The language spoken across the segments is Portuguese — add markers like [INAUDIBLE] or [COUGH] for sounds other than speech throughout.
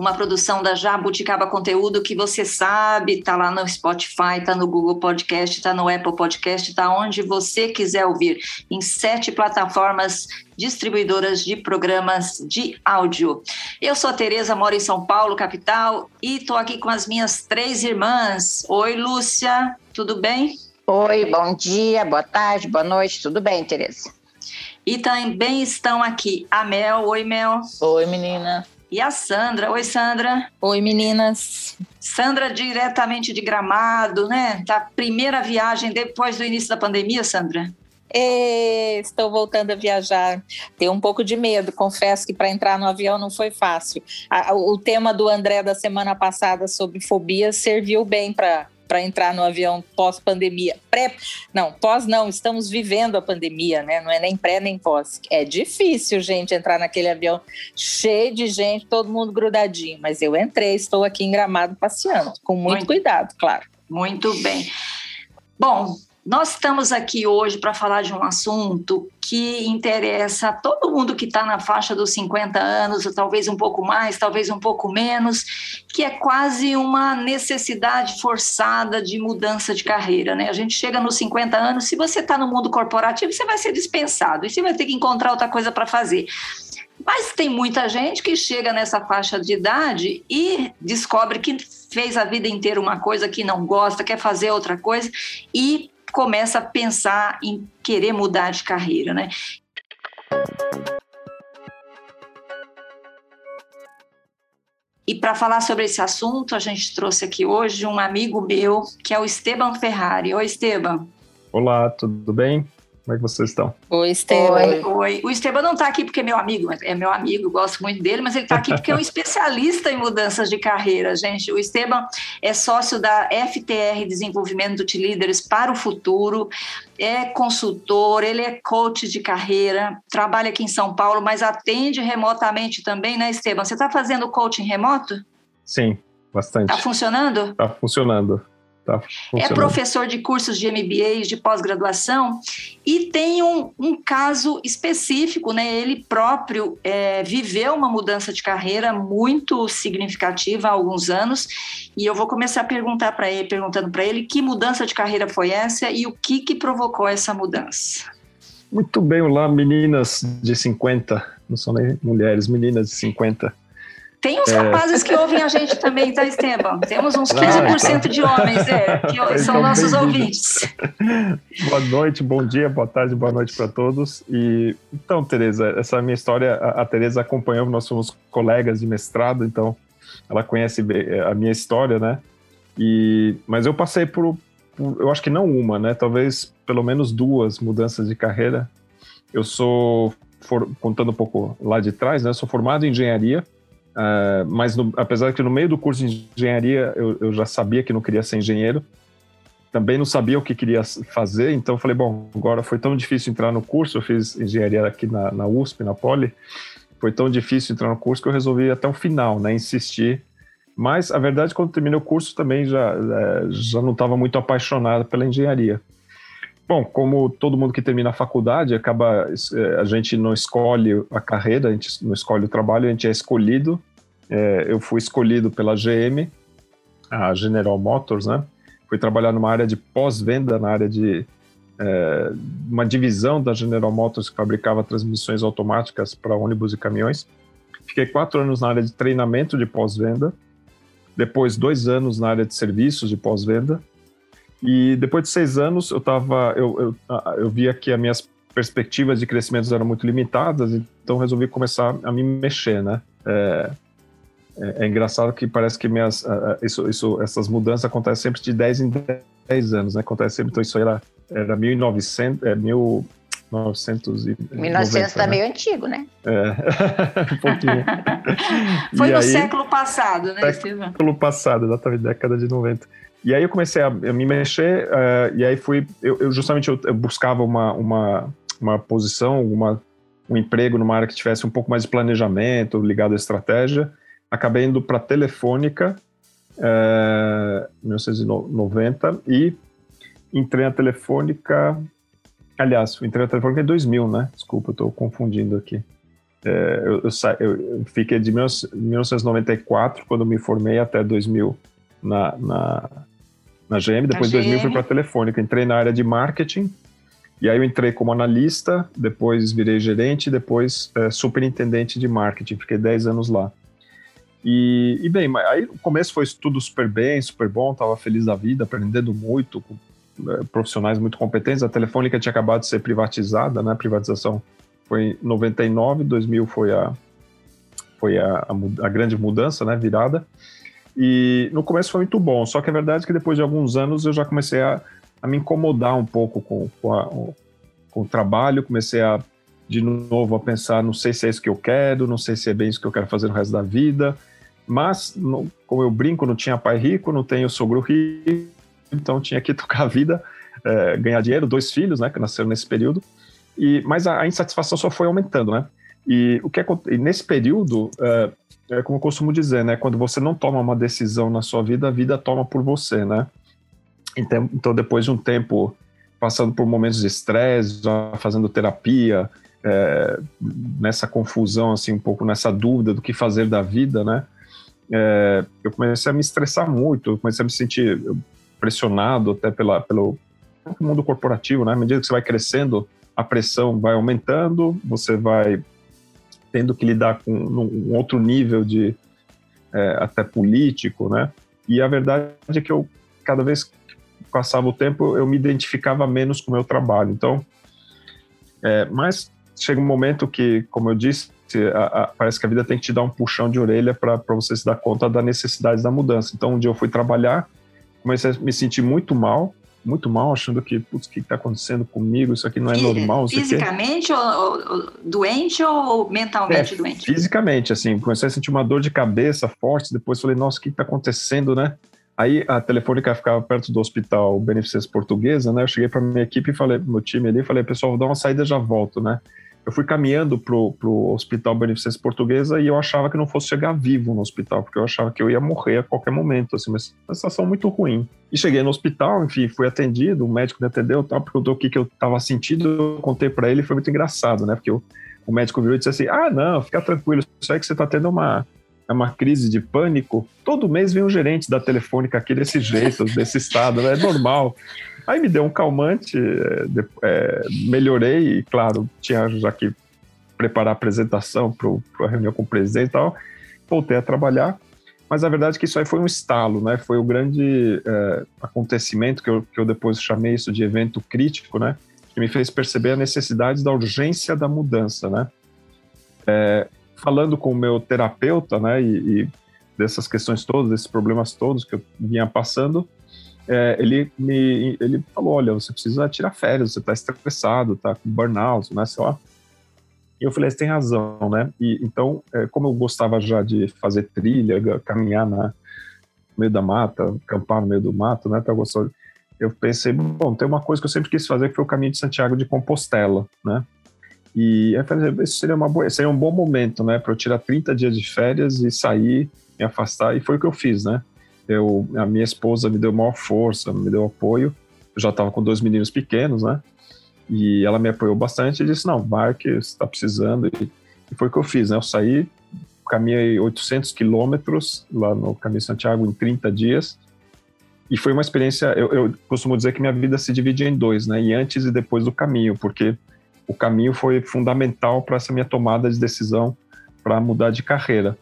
Uma produção da Jabuticaba Conteúdo que você sabe, tá lá no Spotify, tá no Google Podcast, tá no Apple Podcast, tá onde você quiser ouvir, em sete plataformas distribuidoras de programas de áudio. Eu sou a Tereza, moro em São Paulo, capital, e estou aqui com as minhas três irmãs. Oi, Lúcia, tudo bem? Oi, bom dia, boa tarde, boa noite, tudo bem, Tereza? E também estão aqui a Mel. Oi, Mel. Oi, menina e a Sandra. Oi, Sandra. Oi, meninas. Sandra, diretamente de Gramado, né? Da primeira viagem depois do início da pandemia, Sandra? E, estou voltando a viajar. Tenho um pouco de medo, confesso que para entrar no avião não foi fácil. o tema do André da semana passada sobre fobia serviu bem para para entrar no avião pós-pandemia. Pré, não, pós não, estamos vivendo a pandemia, né? Não é nem pré nem pós. É difícil, gente, entrar naquele avião cheio de gente, todo mundo grudadinho. Mas eu entrei, estou aqui em Gramado passeando, com muito, muito cuidado, claro. Muito bem. Bom, nós estamos aqui hoje para falar de um assunto que interessa a todo mundo que está na faixa dos 50 anos, ou talvez um pouco mais, talvez um pouco menos, que é quase uma necessidade forçada de mudança de carreira. Né? A gente chega nos 50 anos, se você está no mundo corporativo, você vai ser dispensado e você vai ter que encontrar outra coisa para fazer. Mas tem muita gente que chega nessa faixa de idade e descobre que fez a vida inteira uma coisa que não gosta, quer fazer outra coisa e começa a pensar em querer mudar de carreira, né? E para falar sobre esse assunto, a gente trouxe aqui hoje um amigo meu, que é o Esteban Ferrari. Oi, Esteban. Olá, tudo bem? Como é que vocês estão? Oi, Esteban. Oi, oi. O Esteban não está aqui porque é meu amigo, é meu amigo, gosto muito dele, mas ele está aqui porque é um [LAUGHS] especialista em mudanças de carreira, gente. O Esteban é sócio da FTR Desenvolvimento de Líderes para o Futuro, é consultor, ele é coach de carreira, trabalha aqui em São Paulo, mas atende remotamente também, né, Esteban? Você está fazendo coaching remoto? Sim, bastante. Está funcionando? Está funcionando. Tá é professor de cursos de MBA, de pós-graduação, e tem um, um, caso específico, né? Ele próprio é, viveu uma mudança de carreira muito significativa há alguns anos, e eu vou começar a perguntar para ele, perguntando para ele que mudança de carreira foi essa e o que, que provocou essa mudança. Muito bem, olá meninas de 50, não são nem mulheres, meninas de 50. Tem uns é. rapazes que ouvem a gente também, tá, Esteban? Temos uns 15% ah, tá. de homens, é, que então, são nossos ouvintes. boa noite, bom dia, boa tarde, boa noite para todos. E então, Tereza, essa minha história, a, a Tereza acompanhou, nós somos colegas de mestrado, então ela conhece a minha história, né? E, mas eu passei por, por, eu acho que não uma, né? Talvez pelo menos duas mudanças de carreira. Eu sou, for, contando um pouco lá de trás, né? Eu sou formado em engenharia Uh, mas no, apesar que no meio do curso de engenharia eu, eu, já sabia que não queria ser engenheiro, também não sabia o que queria fazer, então falei, bom, agora foi tão difícil entrar no curso, eu fiz engenharia aqui na, na USP, na Poli, foi tão difícil entrar no curso que eu resolvi até o final, né, insistir. Mas a verdade, quando terminei o curso, também já, é, já não estava muito apaixonado pela engenharia. Bom, como todo mundo que termina a faculdade, acaba é, a gente não escolhe a carreira, a gente não escolhe o trabalho, a gente é escolhido. É, eu fui escolhido pela GM, a General Motors, né? Fui trabalhar numa área de pós-venda, na área de é, uma divisão da General Motors que fabricava transmissões automáticas para ônibus e caminhões. Fiquei quatro anos na área de treinamento de pós-venda, depois dois anos na área de serviços de pós-venda, e depois de seis anos, eu tava, eu, eu, eu via que as minhas perspectivas de crescimento eram muito limitadas, então resolvi começar a me mexer, né? É, é, é engraçado que parece que minhas, isso, isso, essas mudanças acontecem sempre de 10 em 10 anos, né? Acontece sempre, então isso era, era 1900, é, 1900 e 1900 tá né? meio antigo, né? É, [LAUGHS] um pouquinho. [LAUGHS] Foi e no aí, século passado, né, Século passado, exatamente, década de 90. E aí eu comecei a, a me mexer, uh, e aí fui, eu, eu justamente eu, eu, buscava uma, uma, uma posição, uma, um emprego numa área que tivesse um pouco mais de planejamento, ligado à estratégia. Acabei indo para a Telefônica, uh, 1990, e entrei na Telefônica, aliás, entrei na Telefônica em 2000, né? Desculpa, eu estou confundindo aqui. É, eu, eu, eu, fiquei de 1994, quando me formei, até 2000 na, na, na GM. Depois, em 2000, fui para a Telefônica. Entrei na área de marketing. E aí eu entrei como analista, depois virei gerente, depois é, superintendente de marketing. Fiquei 10 anos lá. E, e bem, aí o começo foi tudo super bem, super bom, estava feliz da vida, aprendendo muito, com é, profissionais muito competentes. A Telefônica tinha acabado de ser privatizada, né? Privatização foi em 99, 2000 foi a, foi a, a, a, grande mudança, né, virada. E no começo foi muito bom, só que a verdade é que depois de alguns anos eu já comecei a, a me incomodar um pouco com, com, a, com o trabalho, comecei a, de novo, a pensar, não sei se é isso que eu quero, não sei se é bem isso que eu quero fazer no resto da vida, mas, como eu brinco, não tinha pai rico, não tenho sogro rico, então tinha que [LAUGHS] tocar a vida, é, ganhar dinheiro, dois filhos, né, que nasceram nesse período, e, mas a, a, insatisfação só foi aumentando, né? E o que é, e nesse período, é, é, como eu costumo dizer, né? Quando você não toma uma decisão na sua vida, a vida toma por você, né? Então, então depois de um tempo passando por momentos de estresse, fazendo terapia, é, nessa confusão, assim, um pouco nessa dúvida do que fazer da vida, né? É, eu comecei a me estressar muito, comecei a me sentir pressionado até pela, pelo mundo corporativo, né? À medida que você vai crescendo, a pressão vai aumentando, você vai tendo que lidar com um outro nível de é, até político, né? E a verdade é que eu cada vez que passava o tempo eu me identificava menos com o meu trabalho. Então, é, mas chega um momento que, como eu disse, a, a, parece que a vida tem que te dar um puxão de orelha para você se dar conta da necessidade da mudança. Então, um dia eu fui trabalhar, comecei a me sentir muito mal, muito mal, achando que, putz, o que está acontecendo comigo? Isso aqui não é normal. Fisicamente ou, ou, doente ou mentalmente é, doente? Fisicamente, assim, comecei a sentir uma dor de cabeça forte, depois falei, nossa, o que está acontecendo, né? Aí a telefônica ficava perto do hospital Beneficência Portuguesa, né? Eu cheguei para minha equipe e falei, meu time ali, falei, pessoal, vou dar uma saída já volto, né? Eu fui caminhando pro, pro Hospital Beneficência Portuguesa e eu achava que não fosse chegar vivo no hospital, porque eu achava que eu ia morrer a qualquer momento, assim, mas uma situação muito ruim. E cheguei no hospital, enfim, fui atendido, o médico me atendeu, tal, perguntou o que, que eu estava sentindo, eu contei para ele, foi muito engraçado, né, porque eu, o médico virou e disse assim, ah, não, fica tranquilo, isso aí que você está tendo uma, é uma crise de pânico, todo mês vem um gerente da telefônica aqui desse jeito, desse estado, né? é normal. Aí me deu um calmante, é, é, melhorei, e claro, tinha já que preparar a apresentação para a reunião com o presidente e tal, voltei a trabalhar, mas a verdade é que isso aí foi um estalo, né? Foi o grande é, acontecimento que eu, que eu depois chamei isso de evento crítico, né? Que me fez perceber a necessidade da urgência da mudança, né? É, falando com o meu terapeuta, né? E, e dessas questões todas, desses problemas todos que eu vinha passando, é, ele me ele falou, olha, você precisa tirar férias, você está estressado, está com burnout, né, sei lá. E eu falei, você tem razão, né? E então, é, como eu gostava já de fazer trilha, caminhar na, no meio da mata, acampar no meio do mato, né? Eu, eu pensei, bom, tem uma coisa que eu sempre quis fazer que foi o caminho de Santiago de Compostela, né? E eu falei, isso seria, uma boa, seria um bom momento, né, para eu tirar 30 dias de férias e sair, me afastar, e foi o que eu fiz, né? Eu, a minha esposa me deu maior força, me deu apoio. Eu já estava com dois meninos pequenos, né? E ela me apoiou bastante e disse: Não, vai que você está precisando. E, e, foi o que eu fiz, né? Eu saí, caminhei 800 quilômetros lá no Caminho Santiago em 30 dias. E foi uma experiência. Eu, eu costumo dizer que minha vida se divide em dois, né? E antes e depois do caminho, porque o caminho foi fundamental para essa minha tomada de decisão para mudar de carreira.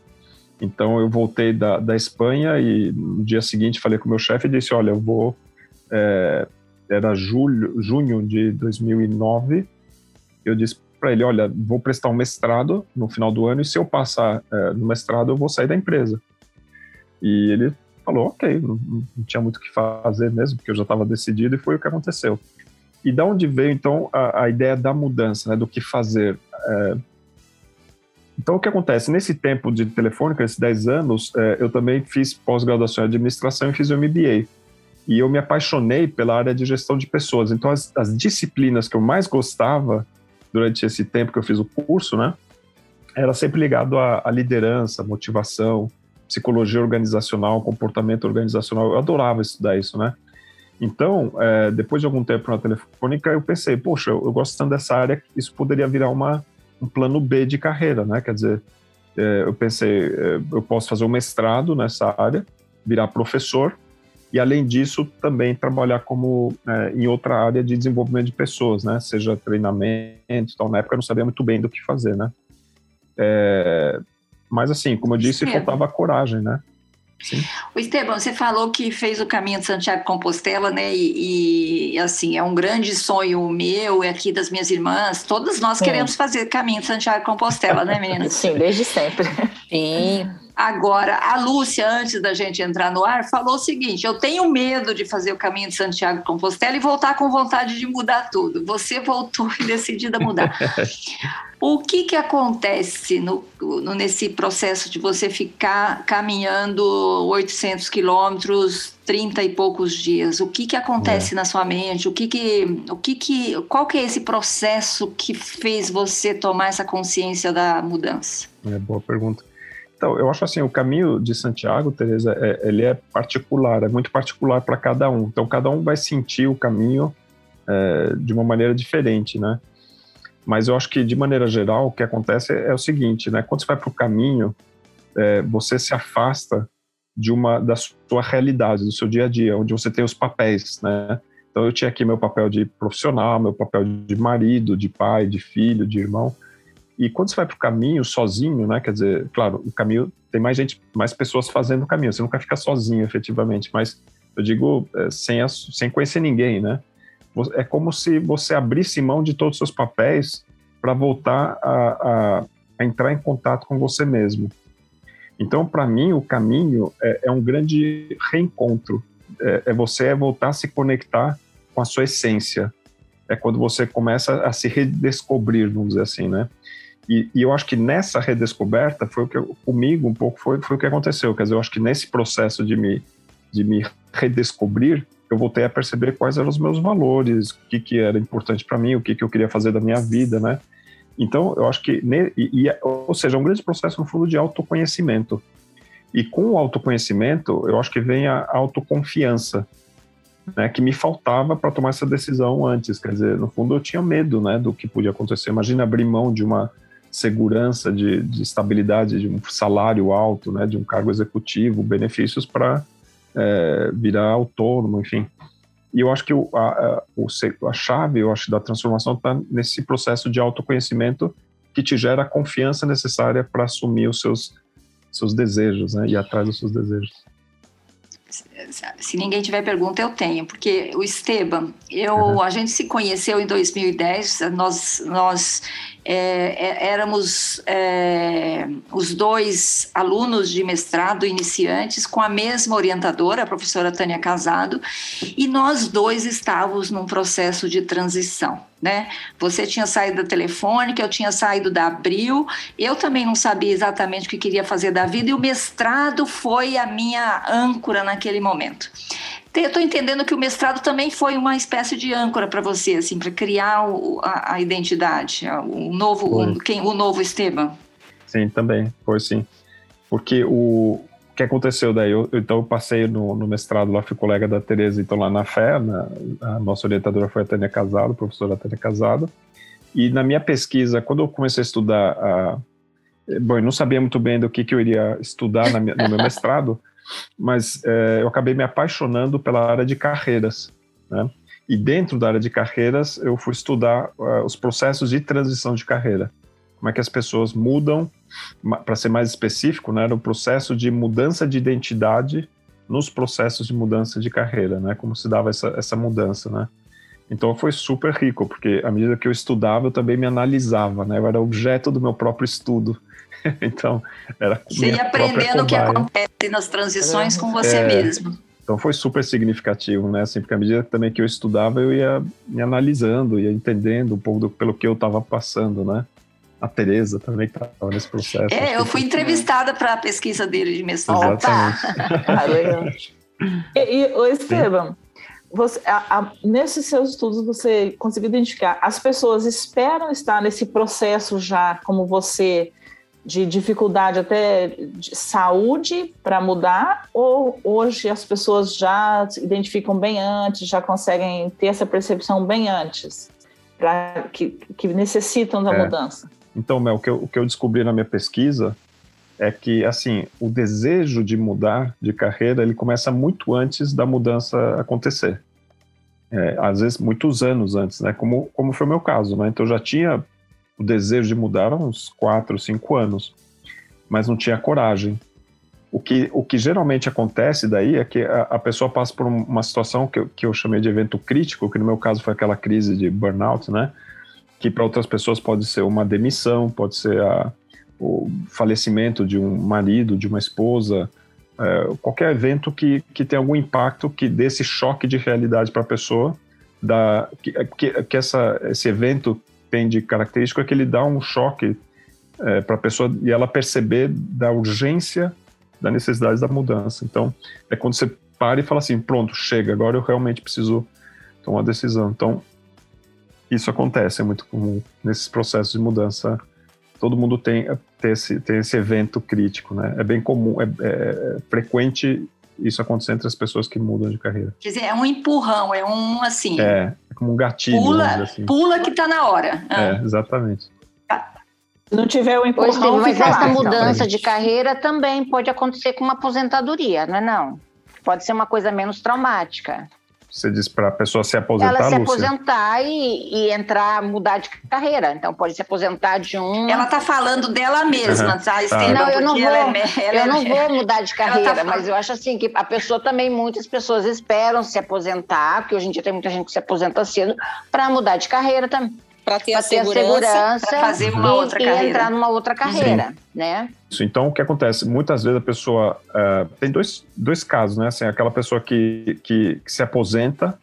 Então eu voltei da, da Espanha e no dia seguinte falei com o meu chefe e disse, olha, eu vou... É, era julho, junho de 2009, eu disse para ele, olha, vou prestar um mestrado no final do ano e se eu passar é, no mestrado eu vou sair da empresa. E ele falou, ok, não, não tinha muito o que fazer mesmo, porque eu já estava decidido e foi o que aconteceu. E da onde veio então a, a ideia da mudança, né, do que fazer? É, então, o que acontece? Nesse tempo de telefônica, esses 10 anos, é, eu também fiz pós-graduação em administração e fiz o MBA. e eu me apaixonei pela área de gestão de pessoas. Então, as, as, disciplinas que eu mais gostava durante esse tempo que eu fiz o curso, né, era sempre ligado à, à liderança, motivação, psicologia organizacional, comportamento organizacional. Eu adorava estudar isso, né? Então, é, depois de algum tempo na telefônica, eu pensei, poxa, eu, eu gosto tanto dessa área, isso poderia virar uma, um plano B de carreira, né? Quer dizer, é, eu pensei, é, eu posso fazer um mestrado nessa área, virar professor, e além disso também trabalhar como é, em outra área de desenvolvimento de pessoas, né? Seja treinamento, então na época eu não sabia muito bem do que fazer, né? É, mas assim, como eu disse, faltava coragem, né? Sim. O Esteban, você falou que fez o caminho de Santiago Compostela, né? E, e, assim, é um grande sonho meu e aqui das minhas irmãs. Todas nós Sim. queremos fazer caminho de Santiago Compostela, né, meninas? [LAUGHS] Sim, desde sempre. Sim. Agora, a Lúcia, antes da gente entrar no ar, falou o seguinte: eu tenho medo de fazer o caminho de Santiago Compostela e voltar com vontade de mudar tudo. Você voltou [LAUGHS] e decidida a mudar. O que, que acontece no, no, nesse processo de você ficar caminhando 800 quilômetros, 30 e poucos dias? O que, que acontece é. na sua mente? O que que, o que que, qual que é esse processo que fez você tomar essa consciência da mudança? É boa pergunta. Então, eu acho assim, o caminho de Santiago, Teresa, é, ele é particular, é muito particular para cada um. Então, cada um vai sentir o caminho é, de uma maneira diferente, né? Mas eu acho que, de maneira geral, o que acontece é, o seguinte, né? Quando você vai para o caminho, é, você se afasta de uma da sua realidade, do seu dia a dia, onde você tem os papéis, né? Então, eu tinha aqui meu papel de profissional, meu papel de marido, de pai, de filho, de irmão, e quando você vai para o caminho sozinho, né? Quer dizer, claro, o caminho tem mais gente, mais pessoas fazendo o caminho. Você nunca fica sozinho, efetivamente. Mas eu digo é, sem, sem conhecer ninguém, né? É como se você abrisse mão de todos os seus papéis para voltar a, a, a, entrar em contato com você mesmo. Então, para mim, o caminho é, é um grande reencontro. É, é você voltar a se conectar com a sua essência. É quando você começa a se redescobrir, vamos dizer assim, né? E, e, eu acho que nessa redescoberta foi o que eu, comigo um pouco foi, foi o que aconteceu. Quer dizer, eu acho que nesse processo de me, de me redescobrir, eu voltei a perceber quais eram os meus valores, o que, que era importante para mim, o que, que eu queria fazer da minha vida, né? Então, eu acho que, e, e, ou seja, é um grande processo no fundo de autoconhecimento. E com o autoconhecimento, eu acho que vem a autoconfiança, né, que me faltava para tomar essa decisão antes. Quer dizer, no fundo, eu tinha medo, né, do que podia acontecer. Imagina abrir mão de uma segurança, de, de estabilidade, de um salário alto, né, de um cargo executivo, benefícios para é, virar autônomo, enfim. E eu acho que o, a, a, a chave, eu acho, da transformação está nesse processo de autoconhecimento que te gera a confiança necessária para assumir os seus, seus desejos, né, e atrás dos seus desejos se ninguém tiver pergunta, eu tenho, porque o Esteban, eu, uhum. a gente se conheceu em 2010, nós, nós é, é, éramos é, os dois alunos de mestrado iniciantes com a mesma orientadora, a professora Tânia Casado, e nós dois estávamos num processo de transição. Né? Você tinha saído da telefônica, eu tinha saído da Abril, eu também não sabia exatamente o que queria fazer da vida, e o mestrado foi a minha âncora naquele momento. Estou entendendo que o mestrado também foi uma espécie de âncora para você, assim, para criar o, a, a, identidade, o novo, o, quem, o novo Esteban. Sim, também, foi sim. Porque o, o que aconteceu daí? Eu, então eu passei no, no, mestrado lá, fui colega da Tereza, então lá na Fé, na, a nossa orientadora foi a Tânia Casado, a professora Tânia Casado, e na minha pesquisa, quando eu comecei a estudar, a, bom, eu não sabia muito bem do que, que eu iria estudar minha, no meu [LAUGHS] mestrado, mas é, eu acabei me apaixonando pela área de carreiras, né? E dentro da área de carreiras, eu fui estudar uh, os processos de transição de carreira. Como é que as pessoas mudam, para ser mais específico, né, no processo de mudança de identidade nos processos de mudança de carreira, né? Como se dava essa, essa mudança, né? Então foi super rico, porque à medida que eu estudava, eu também me analisava, né? Eu era objeto do meu próprio estudo. [LAUGHS] então, era. Você ia aprendendo o que acontece nas transições é, com você é, mesmo. Então foi super significativo, né? Assim, porque à medida também que eu estudava, eu ia me analisando, ia entendendo um pouco do, pelo que eu estava passando, né? A Tereza também estava nesse processo. É, eu fui entrevistada para a pesquisa dele de mestrado. Exatamente. [LAUGHS] Ah, [LAUGHS] E, e o Esteban, você, a, a, nesses seus estudos você conseguiu identificar as pessoas esperam estar nesse processo já como você de dificuldade até de saúde para mudar ou hoje as pessoas já se identificam bem antes já conseguem ter essa percepção bem antes para que, que necessitam da é. mudança então Mel o que, eu, o que eu descobri na minha pesquisa é que assim o desejo de mudar de carreira ele começa muito antes da mudança acontecer. É, às vezes muitos anos antes né? Como como foi o meu caso né? Então eu já tinha o desejo de mudar há uns quatro cinco anos mas não tinha coragem. O que, o que geralmente acontece daí é que a, a pessoa passa por uma situação que eu, que eu chamei de evento crítico, que no meu caso foi aquela crise de burnout, né? Que para outras pessoas pode ser uma demissão, pode ser a, o falecimento de um marido, de uma esposa, é, qualquer evento que, que tem algum impacto que dê esse choque de realidade para a pessoa, da, que, que, que essa, esse evento tem de característico é que ele dá um choque é, para a pessoa e ela perceber da urgência da necessidade da mudança. Então, é quando você para e fala assim: pronto, chega, agora eu realmente preciso tomar uma decisão. Então, isso acontece, é muito comum nesses processos de mudança todo mundo tem, tem, esse, tem esse evento crítico, né? É bem comum, é, é, frequente isso acontecer entre as pessoas que mudam de carreira. Quer dizer, é um empurrão, é um assim. É, é como um gatilho. Pula, assim. pula que tá na hora. Ah. É, exatamente. Se não tiver o empurrão, mas essa lá, mudança de carreira também pode acontecer com uma aposentadoria, não é não? Pode ser uma coisa menos traumática. Você diz para a pessoa se aposentar, Ela se Lúcia? aposentar e, e, entrar, mudar de carreira. Então, pode se aposentar de um... Ela está falando dela mesma, uhum. tá? Estevam, não, eu não vou, é, eu não é... vou mudar de [LAUGHS] carreira, tá mas eu acho assim que a pessoa também, muitas pessoas esperam se aposentar, porque hoje em dia tem muita gente que se aposenta cedo, para mudar de carreira também para ter, a segurança, para fazer uma e, outra e carreira. entrar numa outra carreira, Sim. né? Isso, então, o que acontece? Muitas vezes a pessoa... Uh, tem dois, dois casos, né? Assim, aquela pessoa que, que, que se aposenta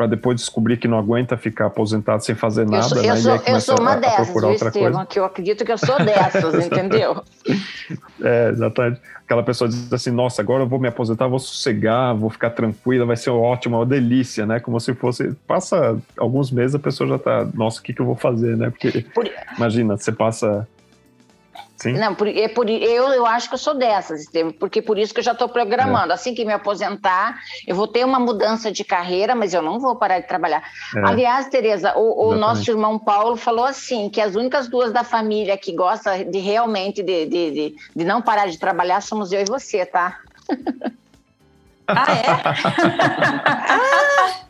para depois descobrir que não aguenta ficar aposentado sem fazer nada. Eu sou, eu né? sou, eu sou uma a, dessas, a viu, Estevam? Que eu acredito que eu sou dessas, [LAUGHS] entendeu? É, exatamente. Aquela pessoa diz assim, nossa, agora eu vou me aposentar, vou sossegar, vou ficar tranquila, vai ser ótimo, uma delícia, né? Como se fosse... Passa alguns meses, a pessoa já tá, nossa, o que, que eu vou fazer, né? Porque, Por... imagina, você passa Sim. Não, por, é por, eu, eu acho que eu sou dessas, porque por isso que eu já estou programando. É. Assim que me aposentar, eu vou ter uma mudança de carreira, mas eu não vou parar de trabalhar. É. Aliás, Tereza, o, o nosso irmão Paulo falou assim: que as únicas duas da família que gosta de realmente de, de, de, de não parar de trabalhar somos eu e você, tá? [LAUGHS] ah, é? ah! [LAUGHS] [LAUGHS]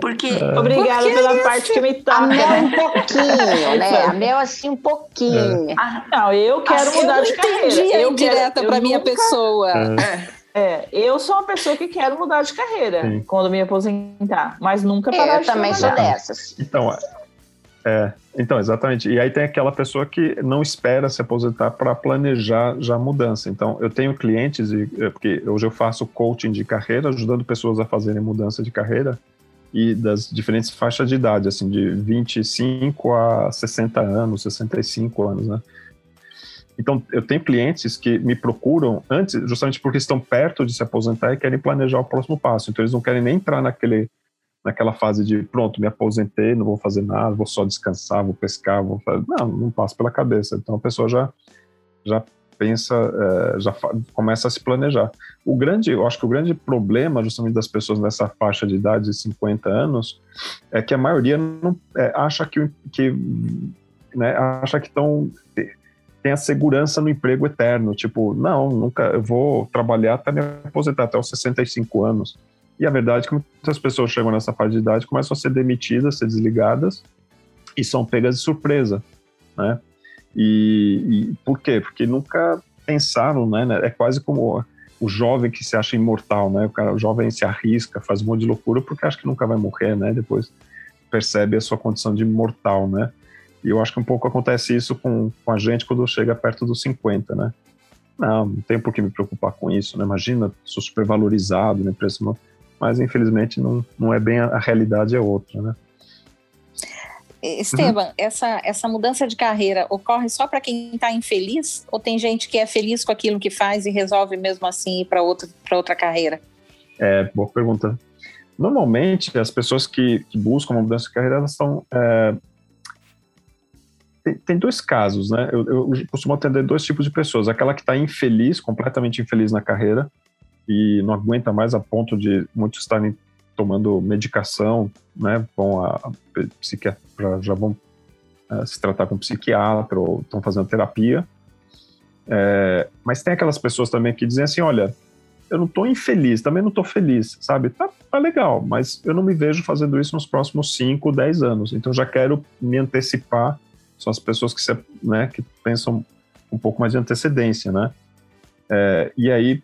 Porque. Obrigada Porque pela parte que me toca. A Mel um pouquinho, né? [LAUGHS] A Mel assim um pouquinho. É. Não, eu quero assim, mudar eu de carreira. Eu direta para minha nunca... pessoa. É. É, eu sou uma pessoa que quero mudar de carreira Sim. quando me aposentar, mas nunca parar eu de também trabalhar. sou dessas. Então, é, então, exatamente. E aí tem aquela pessoa que não espera se aposentar para planejar já a mudança. Então, eu tenho clientes, e, é, porque hoje eu faço coaching de carreira, ajudando pessoas a fazerem mudança de carreira e das diferentes faixas de idade, assim, de 25 a 60 anos, 65 anos, né? Então, eu tenho clientes que me procuram antes, justamente porque estão perto de se aposentar e querem planejar o próximo passo. Então, eles não querem nem entrar naquele naquela fase de pronto, me aposentei, não vou fazer nada, vou só descansar, vou pescar, vou fazer... não, não passa pela cabeça. Então a pessoa já já pensa, é, já começa a se planejar. O grande, eu acho que o grande problema justamente das pessoas nessa faixa de idade de 50 anos é que a maioria não é, acha que, que né, acha que estão tem a segurança no emprego eterno, tipo, não, nunca eu vou trabalhar até me aposentar até os 65 anos. E a verdade é que muitas pessoas chegam nessa fase de idade, começam a ser demitidas, a ser desligadas e são pegas de surpresa, né? E, e por quê? Porque nunca pensaram, né? É quase como o jovem que se acha imortal, né? O, cara, o jovem se arrisca, faz um monte de loucura porque acha que nunca vai morrer, né? Depois percebe a sua condição de mortal, né? E eu acho que um pouco acontece isso com, com a gente quando chega perto dos 50, né? Não, não tem por que me preocupar com isso, né? Imagina, sou super valorizado, né? Preço mas infelizmente não, não é bem a, a realidade é outra, né? Esteban, uhum. essa, essa mudança de carreira ocorre só para quem está infeliz? Ou tem gente que é feliz com aquilo que faz e resolve mesmo assim ir para outra, outra carreira? É, boa pergunta. Normalmente, as pessoas que, que buscam uma mudança de carreira, elas estão. É, tem, tem, dois casos, né? Eu, eu, costumo atender dois tipos de pessoas. Aquela que está infeliz, completamente infeliz na carreira, e não aguenta mais a ponto de muitos estarem tomando medicação, né? Vão a, a psiquiatra, já vão é, se tratar com psiquiatra ou estão fazendo terapia. É, mas tem aquelas pessoas também que dizem assim, olha, eu não estou infeliz, também não estou feliz, sabe? Tá, tá, legal, mas eu não me vejo fazendo isso nos próximos 5, 10 anos. Então já quero me antecipar. São as pessoas que, se, né, que pensam um pouco mais de antecedência, né? É, e aí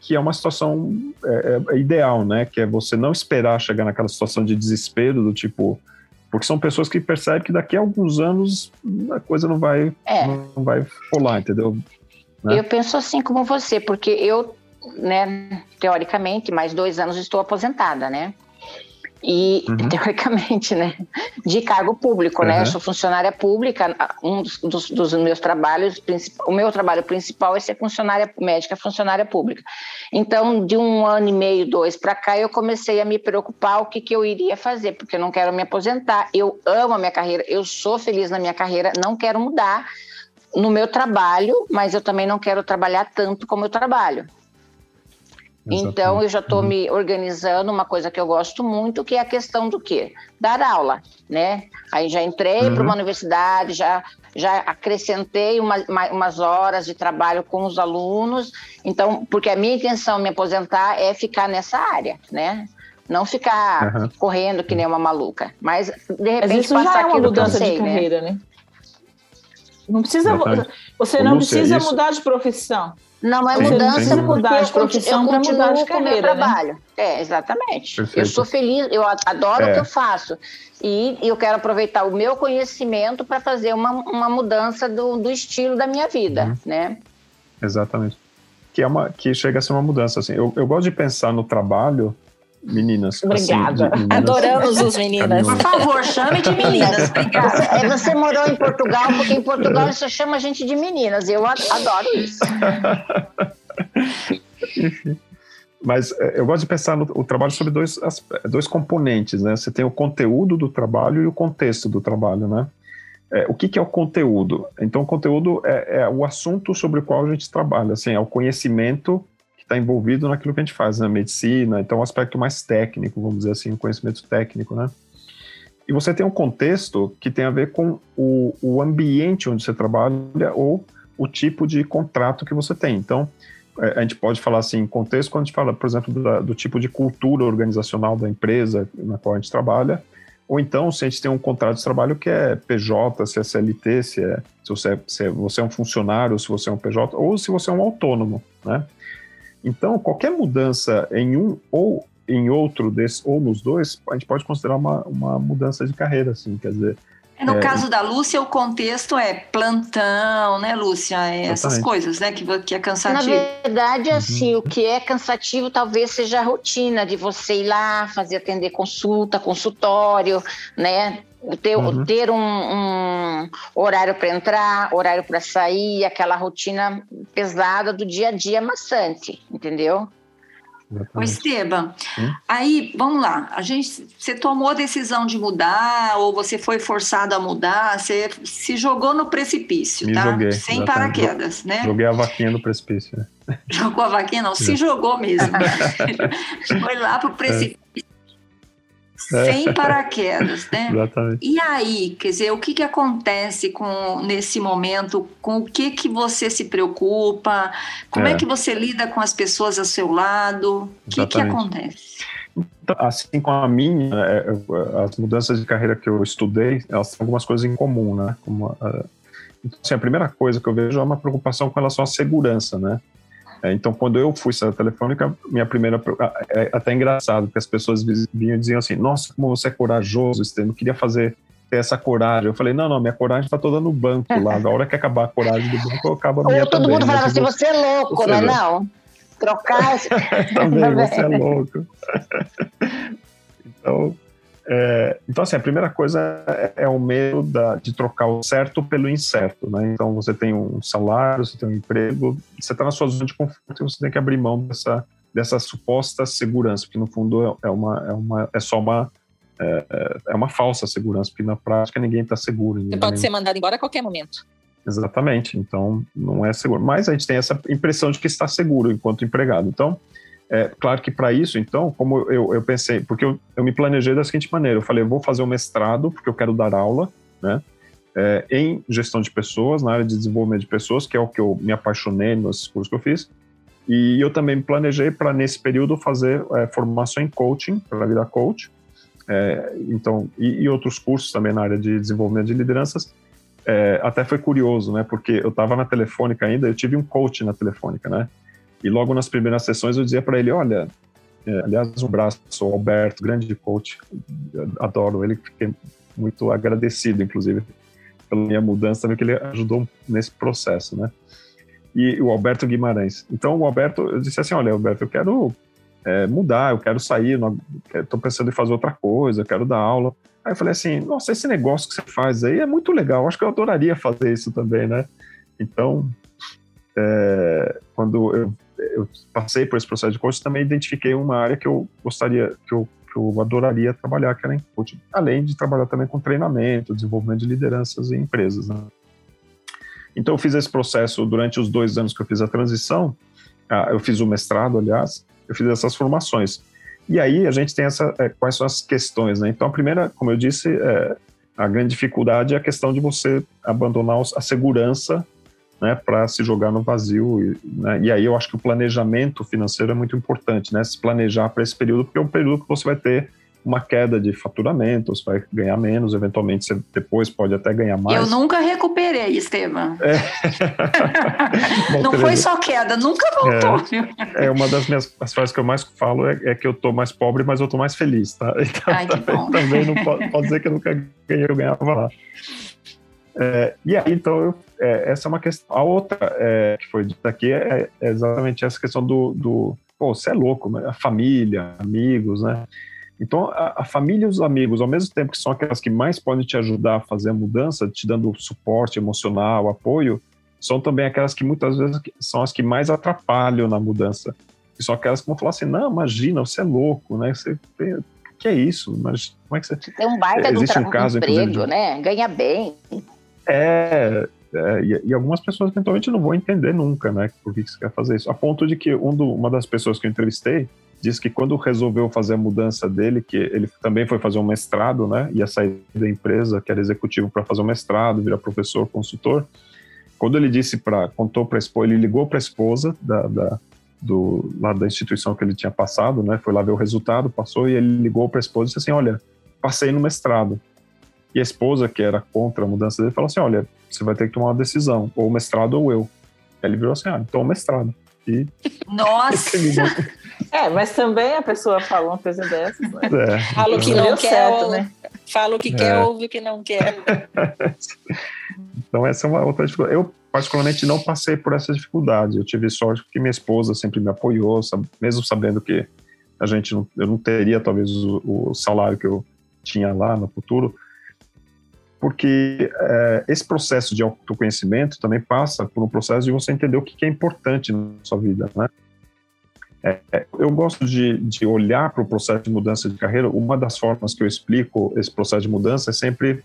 que é uma situação é, é, é, ideal, né? Que é você não esperar chegar naquela situação de desespero do tipo, porque são pessoas que percebem que daqui a alguns anos a coisa não vai, é. não vai rolar, entendeu? Né? Eu penso assim como você, porque eu né, teoricamente, mais dois anos estou aposentada, né? E, uhum. teoricamente, né, de cargo público, uhum. né? Eu sou funcionária pública, um dos, dos, dos, meus trabalhos, o meu trabalho principal é ser funcionária médica, funcionária pública. Então, de um ano e meio, dois para cá, eu comecei a me preocupar o que, que eu iria fazer, porque eu não quero me aposentar. Eu amo a minha carreira, eu sou feliz na minha carreira, não quero mudar no meu trabalho, mas eu também não quero trabalhar tanto como eu trabalho. Então, eu já estou me organizando, uma coisa que eu gosto muito, que é a questão do quê? Dar aula, né? Aí já entrei uhum. para uma universidade, já, já acrescentei uma, uma, umas horas de trabalho com os alunos, então, porque a minha intenção me aposentar é ficar nessa área, né? Não ficar uhum. correndo que nem uma maluca, mas de repente mas isso passar já é uma mudança sei, de né? carreira, né? né? Não precisa, você não Lúcia, precisa isso... mudar de profissão. Não é mudança sim, mudar de profissão para mudar de carreira, meu né? trabalho. Né? É, exatamente. Perfeito. Eu sou feliz, eu adoro é. o que eu faço. E eu quero aproveitar o meu conhecimento para fazer uma, uma mudança do, do estilo da minha vida, uhum. né? Exatamente. Que, é uma, que chega a ser uma mudança. Assim. Eu, eu gosto de pensar no trabalho meninas. Assim, Obrigada. Assim, meninas, Adoramos os meninas. Por favor, chame de meninas. Obrigada. É, você morou em Portugal, porque em Portugal você chama a gente de meninas. Eu adoro isso. [LAUGHS] Enfim. Mas é, eu gosto de pensar no o trabalho sobre dois, dois componentes, né? Você tem o conteúdo do trabalho e o contexto do trabalho, né? É, o que, que, é o conteúdo? Então, o conteúdo é, é, o assunto sobre o qual a gente trabalha, assim, é o conhecimento está envolvido naquilo que a gente faz, na né? medicina, então é um aspecto mais técnico, vamos dizer assim, um conhecimento técnico, né? E você tem um contexto que tem a ver com o, o ambiente onde você trabalha ou o tipo de contrato que você tem. Então, é, a gente pode falar assim, contexto quando a gente fala, por exemplo, do, do tipo de cultura organizacional da empresa na qual a gente trabalha, ou então se a gente tem um contrato de trabalho que é PJ, se é CLT, se, é, se, você, é, se você é um funcionário, se você é um PJ, ou se você é um autônomo, né? Então, qualquer mudança em um ou em outro desse, ou nos dois, a gente pode considerar uma, uma mudança de carreira, assim, quer dizer. No é, caso da Lúcia, o contexto é plantão, né, Lúcia? É essas coisas, né, que, que é cansativo. Na verdade, uhum. assim, o que é cansativo talvez seja a rotina de você ir lá, fazer atender consulta, consultório, né? ter, uhum. ter um, um, horário para entrar, horário para sair, aquela rotina pesada do dia a dia maçante, entendeu? O Esteban, hum? aí vamos lá, a gente, você tomou a decisão de mudar ou você foi forçado a mudar, você se jogou no precipício, Me tá? Joguei, Sem paraquedas, né? Joguei a vaquinha no precipício. Né? [LAUGHS] Jogou a vaquinha, não, se jogou mesmo. [LAUGHS] foi lá pro precipício. É sem paraquedas, né? [LAUGHS] Exatamente. E aí, quer dizer, o que, que acontece com nesse momento? Com o que que você se preocupa? Como é, é que você lida com as pessoas ao seu lado? O que, que acontece? Então, assim como a minha, é, é, as mudanças de carreira que eu estudei, elas têm algumas coisas em comum, né? Como, então, assim, a primeira coisa que eu vejo é uma preocupação com relação à segurança, né? É, então, quando eu fui ser telefônica, minha primeira. É até engraçado, porque as pessoas vinham e diziam assim: Nossa, como você é corajoso, você não queria fazer ter essa coragem. Eu falei: Não, não, minha coragem está toda no banco lá. Da hora que acabar a coragem do banco, acaba a minha todo também. mundo falava assim: Você é louco, né? Não. Trocar. [LAUGHS] também, [LAUGHS] você é louco. então. É, então, assim, a primeira coisa é, é o medo da, de trocar o certo pelo incerto, né? Então, você tem um salário, você tem um emprego, você está na sua zona de conforto e você tem que abrir mão dessa, dessa suposta segurança, que no fundo é, uma, é, uma, é só uma é, é uma falsa segurança, porque na prática ninguém está seguro. Você pode ser mandado embora a qualquer momento. Exatamente, então não é seguro. Mas a gente tem essa impressão de que está seguro enquanto empregado. Então, é claro que para isso, então, como eu, eu pensei, porque eu, eu me planejei da seguinte maneira: eu falei, eu vou fazer um mestrado, porque eu quero dar aula, né? É, em gestão de pessoas, na área de desenvolvimento de pessoas, que é o que eu me apaixonei nos cursos que eu fiz. E eu também me planejei para, nesse período, fazer é, formação em coaching, para virar coach. É, então, e, e, outros cursos também na área de desenvolvimento de lideranças. É, até foi curioso, né? Porque eu estava na Telefônica ainda, eu tive um coach na Telefônica, né? E logo nas primeiras sessões eu dizia para ele, olha, é, aliás, um abraço ao Alberto, grande coach, adoro ele, fiquei muito agradecido, inclusive, pela minha mudança, também que ele ajudou nesse processo, né? E o Alberto Guimarães. Então, o Alberto, eu disse assim, olha, Alberto, eu quero é, mudar, eu quero sair, estou pensando em fazer outra coisa, eu quero dar aula. Aí eu falei assim, nossa, esse negócio que você faz aí é muito legal, acho que eu adoraria fazer isso também, né? Então, é, quando eu, eu, passei por esse processo de coaching, também identifiquei uma área que eu gostaria, que eu, que eu adoraria trabalhar, que era em coaching, além de trabalhar também com treinamento, desenvolvimento de lideranças em empresas, né? Então, eu fiz esse processo durante os dois anos que eu fiz a transição, ah, eu fiz o mestrado, aliás, eu fiz essas formações. E aí a gente tem essa, é, quais são as questões, né? Então a primeira, como eu disse, é, a grande dificuldade é a questão de você abandonar a segurança, né, para se jogar no vazio. E, né? e aí eu acho que o planejamento financeiro é muito importante, né? Se planejar para esse período, porque é um período que você vai ter uma queda de faturamento, você vai ganhar menos, eventualmente você depois pode até ganhar mais. Eu nunca recuperei, Estevam. É. [LAUGHS] Bom, Não foi só queda, nunca voltou. É, é uma das minhas as frases que eu mais falo é, é, que eu tô mais pobre, mas eu tô mais feliz, tá? [LAUGHS] Então, Ai, também, também não pode, pode, dizer que eu nunca ganhei, eu ganhava lá. É, e aí, então, eu, é, essa é uma questão. A outra é, que foi dita aqui é, é, exatamente essa questão do, do pô, você é louco, a família, amigos, né? Então, a, a, família e os amigos, ao mesmo tempo que são aquelas que mais podem te ajudar a fazer a mudança, te dando suporte emocional, apoio, são também aquelas que muitas vezes são as que mais atrapalham na mudança. E são aquelas que vão falar assim: não, imagina, você é louco, né? Você tem, que é isso? Mas como é que você. Tem um baita Existe um caso, emprego, né? Ganha bem. É, é e, e, algumas pessoas eventualmente não vão entender nunca, né? Por que você quer fazer isso. A ponto de que um do, uma das pessoas que eu entrevistei, disse que quando resolveu fazer a mudança dele, que ele também foi fazer um mestrado, né? Ia sair da empresa, que era executivo, para fazer um mestrado, virar professor, consultor. Quando ele disse para, contou para a esposa, ele ligou para a esposa da, da, do, lá da instituição que ele tinha passado, né? Foi lá ver o resultado, passou e ele ligou para a esposa e disse assim: Olha, passei no mestrado. E a esposa, que era contra a mudança dele, falou assim: Olha, você vai ter que tomar uma decisão, ou o mestrado ou eu. Aí ele virou assim: Ah, então o mestrado. E Nossa! [LAUGHS] É, mas também a pessoa fala uma coisa dessa. Né? É. Fala o que não quer, certo, né? fala o que é. quer, ouve o que não quer. então essa é uma outra dificuldade. Eu particularmente não passei por essa dificuldade. Eu tive sorte porque minha esposa sempre me apoiou, mesmo sabendo que a gente não, eu não teria talvez o, o salário que eu tinha lá no futuro, porque é, esse processo de autoconhecimento também passa por um processo de você entender o que é importante na sua vida, né? É, é, eu gosto de, de olhar para o processo de mudança de carreira. Uma das formas que eu explico esse processo de mudança é sempre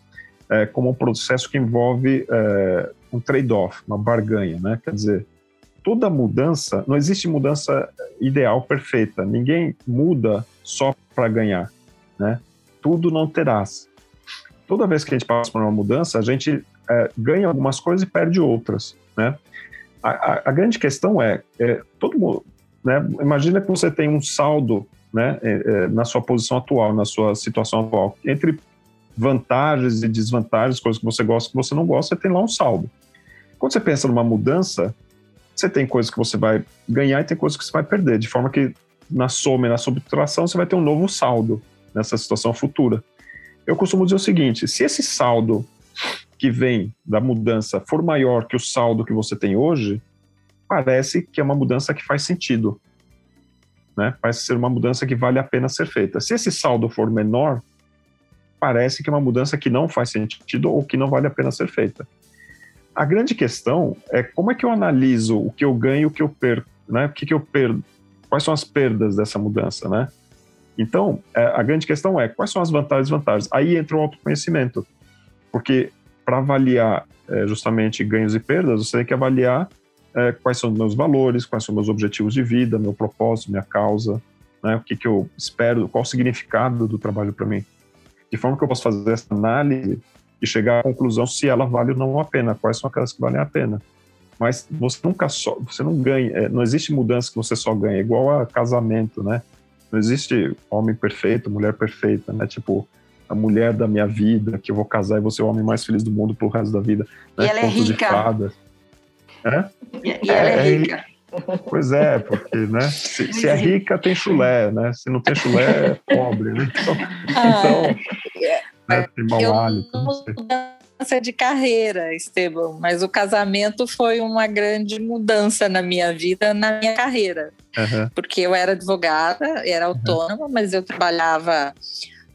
é, como um processo que envolve é, um trade-off, uma barganha, né? Quer dizer, toda mudança, não existe mudança ideal perfeita. Ninguém muda só para ganhar, né? Tudo não terás. Toda vez que a gente passa por uma mudança, a gente é, ganha algumas coisas e perde outras, né? A, a, a grande questão é, é todo mundo, né? Imagina que você tem um saldo né, é, é, na sua posição atual, na sua situação atual, entre vantagens e desvantagens, coisas que você gosta que você não gosta, você tem lá um saldo. Quando você pensa numa mudança, você tem coisas que você vai ganhar e tem coisas que você vai perder, de forma que na soma e na subtração você vai ter um novo saldo nessa situação futura. Eu costumo dizer o seguinte: se esse saldo que vem da mudança for maior que o saldo que você tem hoje, parece que é uma mudança que faz sentido. Né? Parece ser uma mudança que vale a pena ser feita. Se esse saldo for menor, parece que é uma mudança que não faz sentido ou que não vale a pena ser feita. A grande questão é como é que eu analiso o que eu ganho e o que eu perco, né? O que, que eu perdo, quais são as perdas dessa mudança, né? Então, é, a grande questão é quais são as vantagens e desvantagens. Aí entra o autoconhecimento, porque para avaliar é, justamente ganhos e perdas, você tem que avaliar é, quais são os meus valores, quais são meus objetivos de vida, meu propósito, minha causa, né? o que, que eu espero, qual o significado do trabalho para mim. De forma que eu posso fazer essa análise e chegar à conclusão se ela vale ou não a pena, quais são aquelas que valem a pena. Mas você nunca só, você não ganha, não existe mudança que você só ganha, igual a casamento, né? Não existe homem perfeito, mulher perfeita, né? Tipo, a mulher da minha vida, que eu vou casar e vou ser o homem mais feliz do mundo pro resto da vida. Né? E ela é Conto é rica. É? E, ela é, é rica. Pois é, porque, né? Se, se, é rica, tem chulé, né? Se não tem chulé, é pobre, né? Então, ah, então né? tem mau hálito. Não sei mudança de carreira, Esteban, mas o casamento foi uma grande mudança na minha vida, na minha carreira. Uhum. Porque eu era advogada, era autônoma, uhum. mas eu trabalhava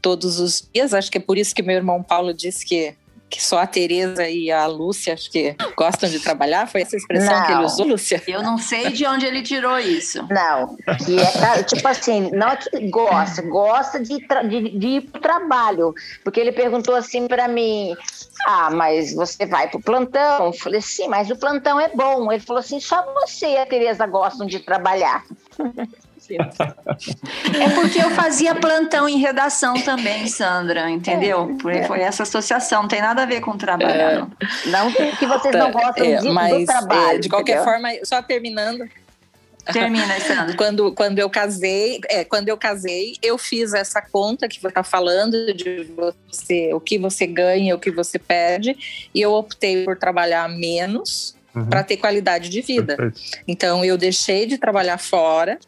todos os dias. Acho que é por isso que meu irmão Paulo disse que que só a Tereza e a Lúcia acho que gostam de trabalhar? Foi essa expressão não. que ele usou, Lúcia? Eu não sei de onde ele tirou isso. Não, que é tipo assim, não é que gosta, gosta de, de, de ir pro trabalho. Porque ele perguntou assim para mim: ah, mas você vai pro plantão? Eu falei, sim, mas o plantão é bom. Ele falou assim: só você e a Tereza gostam de trabalhar. É porque eu fazia plantão em redação também, Sandra, entendeu? É, Foi essa associação, não tem nada a ver com trabalho. É, não. não que vocês não tá, gostam é, de, mas, do trabalho. de qualquer entendeu? forma, só terminando. Termina, Sandra. [LAUGHS] quando, quando eu casei, é, quando eu casei, eu fiz essa conta que você está falando de você, o que você ganha, o que você perde, e eu optei por trabalhar menos uhum. para ter qualidade de vida. Perfeito. Então eu deixei de trabalhar fora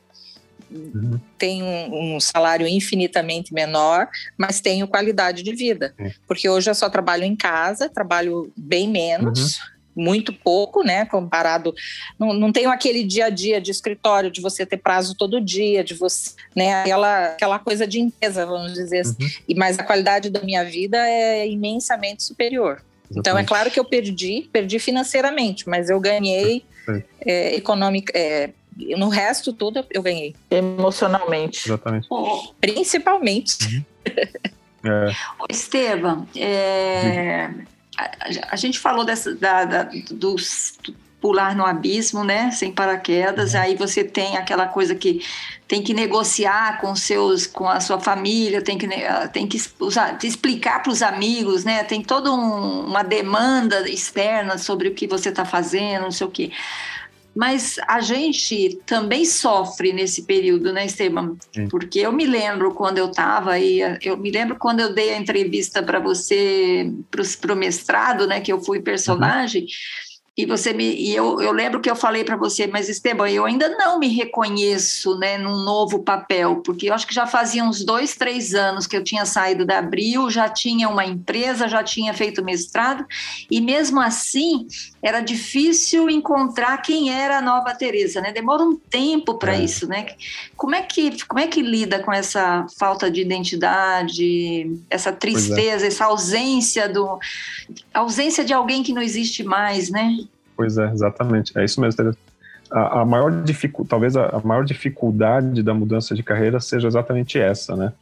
uhum. tenho um salário infinitamente menor, mas tenho qualidade de vida. Uhum. Porque hoje eu só trabalho em casa, trabalho bem menos. Uhum muito pouco, né? Comparado. Não, não tenho aquele dia a dia de escritório, de você ter prazo todo dia, de você, né? Aquela, aquela coisa de empresa, vamos dizer assim. Uhum. E, mas a qualidade da minha vida é imensamente superior. Então é claro que eu perdi, perdi financeiramente, mas eu ganhei é, econômica, é, no resto tudo eu ganhei. Emocionalmente. Exatamente. Principalmente. Uhum. [LAUGHS] É. Esteban, é, a, a, gente falou dessa, da, da, dos, do pular no abismo, né, sem paraquedas, uhum. aí você tem aquela coisa que tem que negociar com seus, com a sua família, tem que, tem que usar, explicar para os amigos, né, tem toda um, uma demanda externa sobre o que você está fazendo, não sei o quê. Mas a gente também sofre nesse período, né, Esteban? Sim. Porque eu me lembro quando eu estava aí, eu me lembro quando eu dei a entrevista para você, para o mestrado, né, que eu fui personagem. Uhum e você me e eu, eu lembro que eu falei para você, mas Esteban, eu ainda não me reconheço, né, num novo papel, porque eu acho que já fazia uns dois, três anos que eu tinha saído da Abril, já tinha uma empresa, já tinha feito mestrado, e mesmo assim era difícil encontrar quem era a nova Teresa, né? Demora um tempo para é. isso, né? Como é que como é que lida com essa falta de identidade, essa é. tristeza, é. essa ausência do ausência de alguém que não existe mais, né? Pois é, exatamente. É isso mesmo, Tereza. A, a maior dificuldade, talvez a, a, maior dificuldade da mudança de carreira seja exatamente essa, né?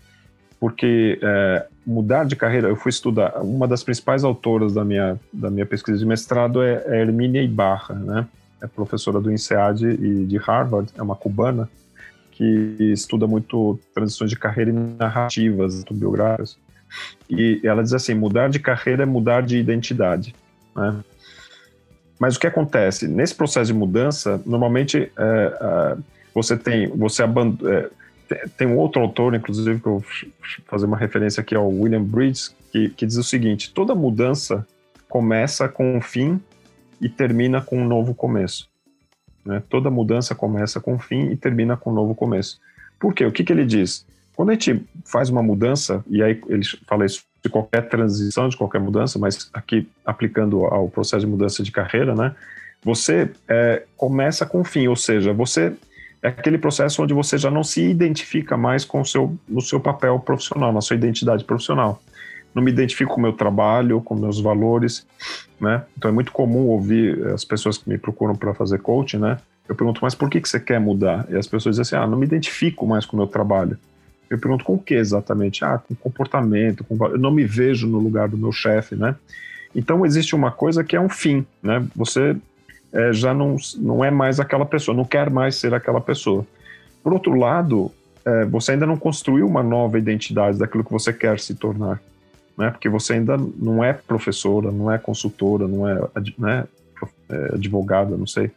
Porque é, mudar de carreira, eu fui estudar, uma das principais autoras da minha, da minha pesquisa de mestrado é, é Hermínia Ibarra, né? É professora do INSEAD e de Harvard, é uma cubana, que estuda muito transições de carreira e narrativas autobiográficas. E ela diz assim, mudar de carreira é mudar de identidade, né? Mas o que acontece? Nesse processo de mudança, normalmente é, é, você tem, você abandona, é, tem um outro autor, inclusive, que eu vou fazer uma referência aqui ao William Bridges, que, que diz o seguinte: toda mudança começa com um fim e termina com um novo começo. Né? Toda mudança começa com um fim e termina com um novo começo. Por quê? O que, que ele diz? Quando a gente faz uma mudança, e aí ele fala isso de qualquer transição, de qualquer mudança, mas aqui aplicando ao processo de mudança de carreira, né? Você é, começa com o fim, ou seja, você é aquele processo onde você já não se identifica mais com o seu, no seu papel profissional, na sua identidade profissional. Não me identifico com o meu trabalho, com meus valores, né? Então é muito comum ouvir as pessoas que me procuram para fazer coaching, né? Eu pergunto, mas por que, que você quer mudar? E as pessoas dizem assim, ah, não me identifico mais com o meu trabalho. Eu pergunto, com o que exatamente? Ah, com comportamento, com... eu não me vejo no lugar do meu chefe, né? Então, existe uma coisa que é um fim, né? Você é, já não, não é mais aquela pessoa, não quer mais ser aquela pessoa. Por outro lado, é, você ainda não construiu uma nova identidade daquilo que você quer se tornar, né? Porque você ainda não é professora, não é consultora, não é, né, é advogada, não sei.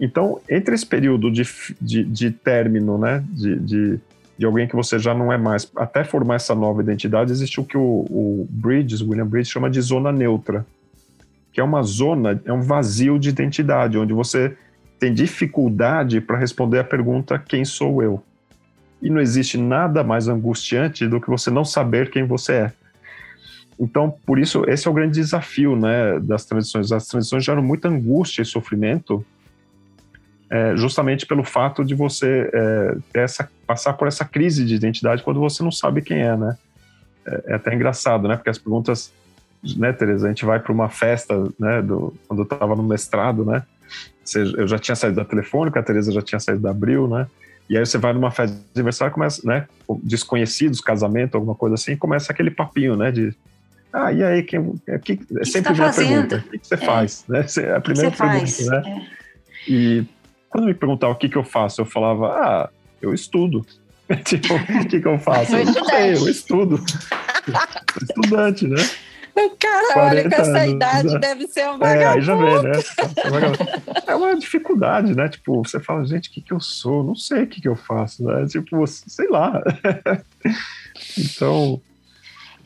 Então, entre esse período de, de, de término, né, de, de, de, alguém que você já não é mais, até formar essa nova identidade, existe o que o, o Bridges, William Bridges, chama de zona neutra, que é uma zona, é um vazio de identidade, onde você tem dificuldade para responder a pergunta: quem sou eu? E não existe nada mais angustiante do que você não saber quem você é. Então, por isso, esse é o grande desafio né, das transições. As transições geram muita angústia e sofrimento, é, justamente pelo fato de você é, essa, passar por essa crise de identidade quando você não sabe quem é, né? É, é até engraçado, né? Porque as perguntas, né, Tereza? A gente vai para uma festa, né? Do, quando eu estava no mestrado, né? eu já tinha saído da Telefônica, a Tereza já tinha saído da Abril, né? E aí você vai numa festa de aniversário, começa, né? Desconhecidos, casamento, alguma coisa assim, começa aquele papinho, né? De ah, e aí, quem, é, que, é sempre tá pergunta, o que, você é. faz? Né? É a primeira pergunta, faz? né? É. E quando me perguntavam o que, que eu faço, eu falava, ah, eu estudo. [LAUGHS] tipo, o que, que eu faço? [LAUGHS] Eu não sei, eu estudo. [LAUGHS] Estudante, né? [LAUGHS] Cara, olha, com essa anos, idade já... deve ser um vagabundo. É, aí já vê, né? É uma dificuldade, né? Tipo, você fala, gente, o que, que eu sou? Não sei o que, que eu faço, né? Tipo, sei lá. [LAUGHS] então,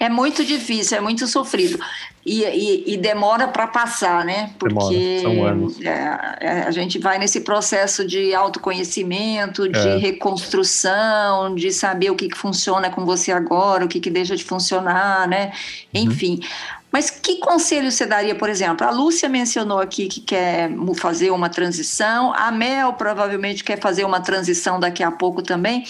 é muito difícil, é muito sofrido. E, e, e demora para passar, né? Porque demora, é, é, a gente vai nesse processo de autoconhecimento, de é. reconstrução, de saber o que, que funciona com você agora, o que, que deixa de funcionar, né? Uhum. Enfim. Mas que conselho você daria, por exemplo? A Lúcia mencionou aqui que quer fazer uma transição, a Mel provavelmente quer fazer uma transição daqui a pouco também.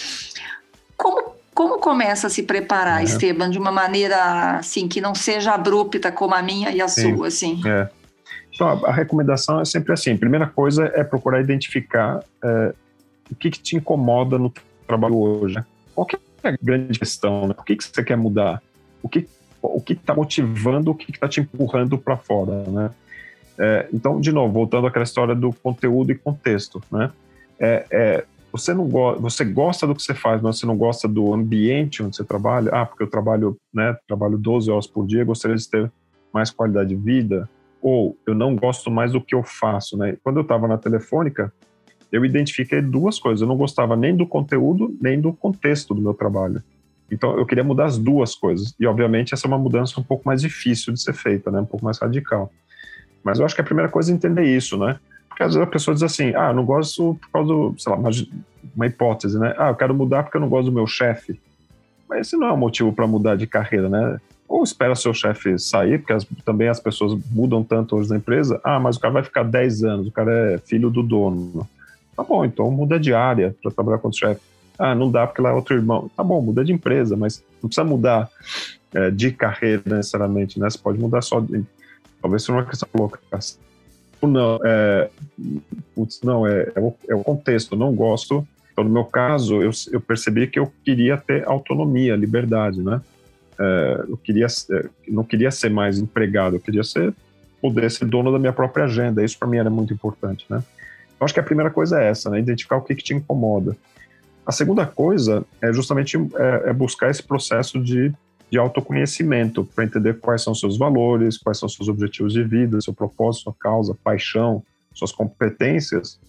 Como como começa a se preparar, é. Esteban, de uma maneira assim que não seja abrupta como a minha e a Sim. sua, assim? É. Então, a, recomendação é sempre assim: primeira coisa é procurar identificar é, o que, que, te incomoda no trabalho hoje. Né? Qual que é a grande questão? Né? Por que, que você quer mudar? O que o que está motivando, o que está te empurrando para fora, né? É, então, de novo, voltando àquela história do conteúdo e contexto, né? É, é, você não go você gosta do que você faz, mas você não gosta do ambiente onde você trabalha. Ah, porque eu trabalho, né, trabalho 12 horas por dia, gostaria de ter mais qualidade de vida. Ou eu não gosto mais do que eu faço, né? Quando eu estava na Telefônica, eu identifiquei duas coisas. Eu não gostava nem do conteúdo, nem do contexto do meu trabalho. Então, eu queria mudar as duas coisas. E, obviamente, essa é uma mudança um pouco mais difícil de ser feita, né? Um pouco mais radical. Mas eu acho que a primeira coisa é entender isso, né? Porque às vezes a pessoa diz assim, ah, não gosto por causa do, sei lá, uma, hipótese, né? Ah, eu quero mudar porque eu não gosto do meu chefe. Mas esse não é um motivo para mudar de carreira, né? Ou espera seu chefe sair, porque as, também as pessoas mudam tanto hoje na empresa. Ah, mas o cara vai ficar 10 anos, o cara é filho do dono. Tá bom, então muda de área para trabalhar com o chefe. Ah, não dá porque lá é outro irmão. Tá bom, muda de empresa, mas não precisa mudar é, de carreira necessariamente, né? Você pode mudar só. De, talvez seja uma questão de não, é, putz, não é, é, o, é o contexto, não gosto. Então, no meu caso, eu, eu percebi que eu queria ter autonomia, liberdade, né? É, eu queria, é, não queria ser mais empregado, eu queria ser, poder ser dono da minha própria agenda. Isso para mim era muito importante, né? Eu acho que a primeira coisa é essa, né? Identificar o que, que te incomoda. A segunda coisa é justamente é, é buscar esse processo de de autoconhecimento, para entender quais são seus valores, quais são seus objetivos de vida, seu propósito, sua causa, paixão, suas competências,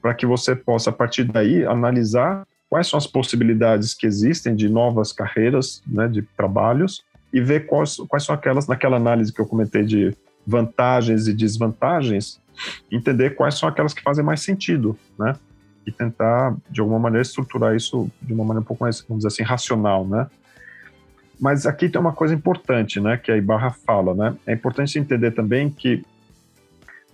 para que você possa, a partir daí, analisar quais são as possibilidades que existem de novas carreiras, né, de trabalhos, e ver quais, quais são aquelas, naquela análise que eu comentei de vantagens e desvantagens, entender quais são aquelas que fazem mais sentido, né? E tentar, de alguma maneira, estruturar isso de uma maneira um pouco mais, vamos dizer assim, racional, né? Mas aqui tem uma coisa importante, né, que a Ibarra fala, né? É importante entender também que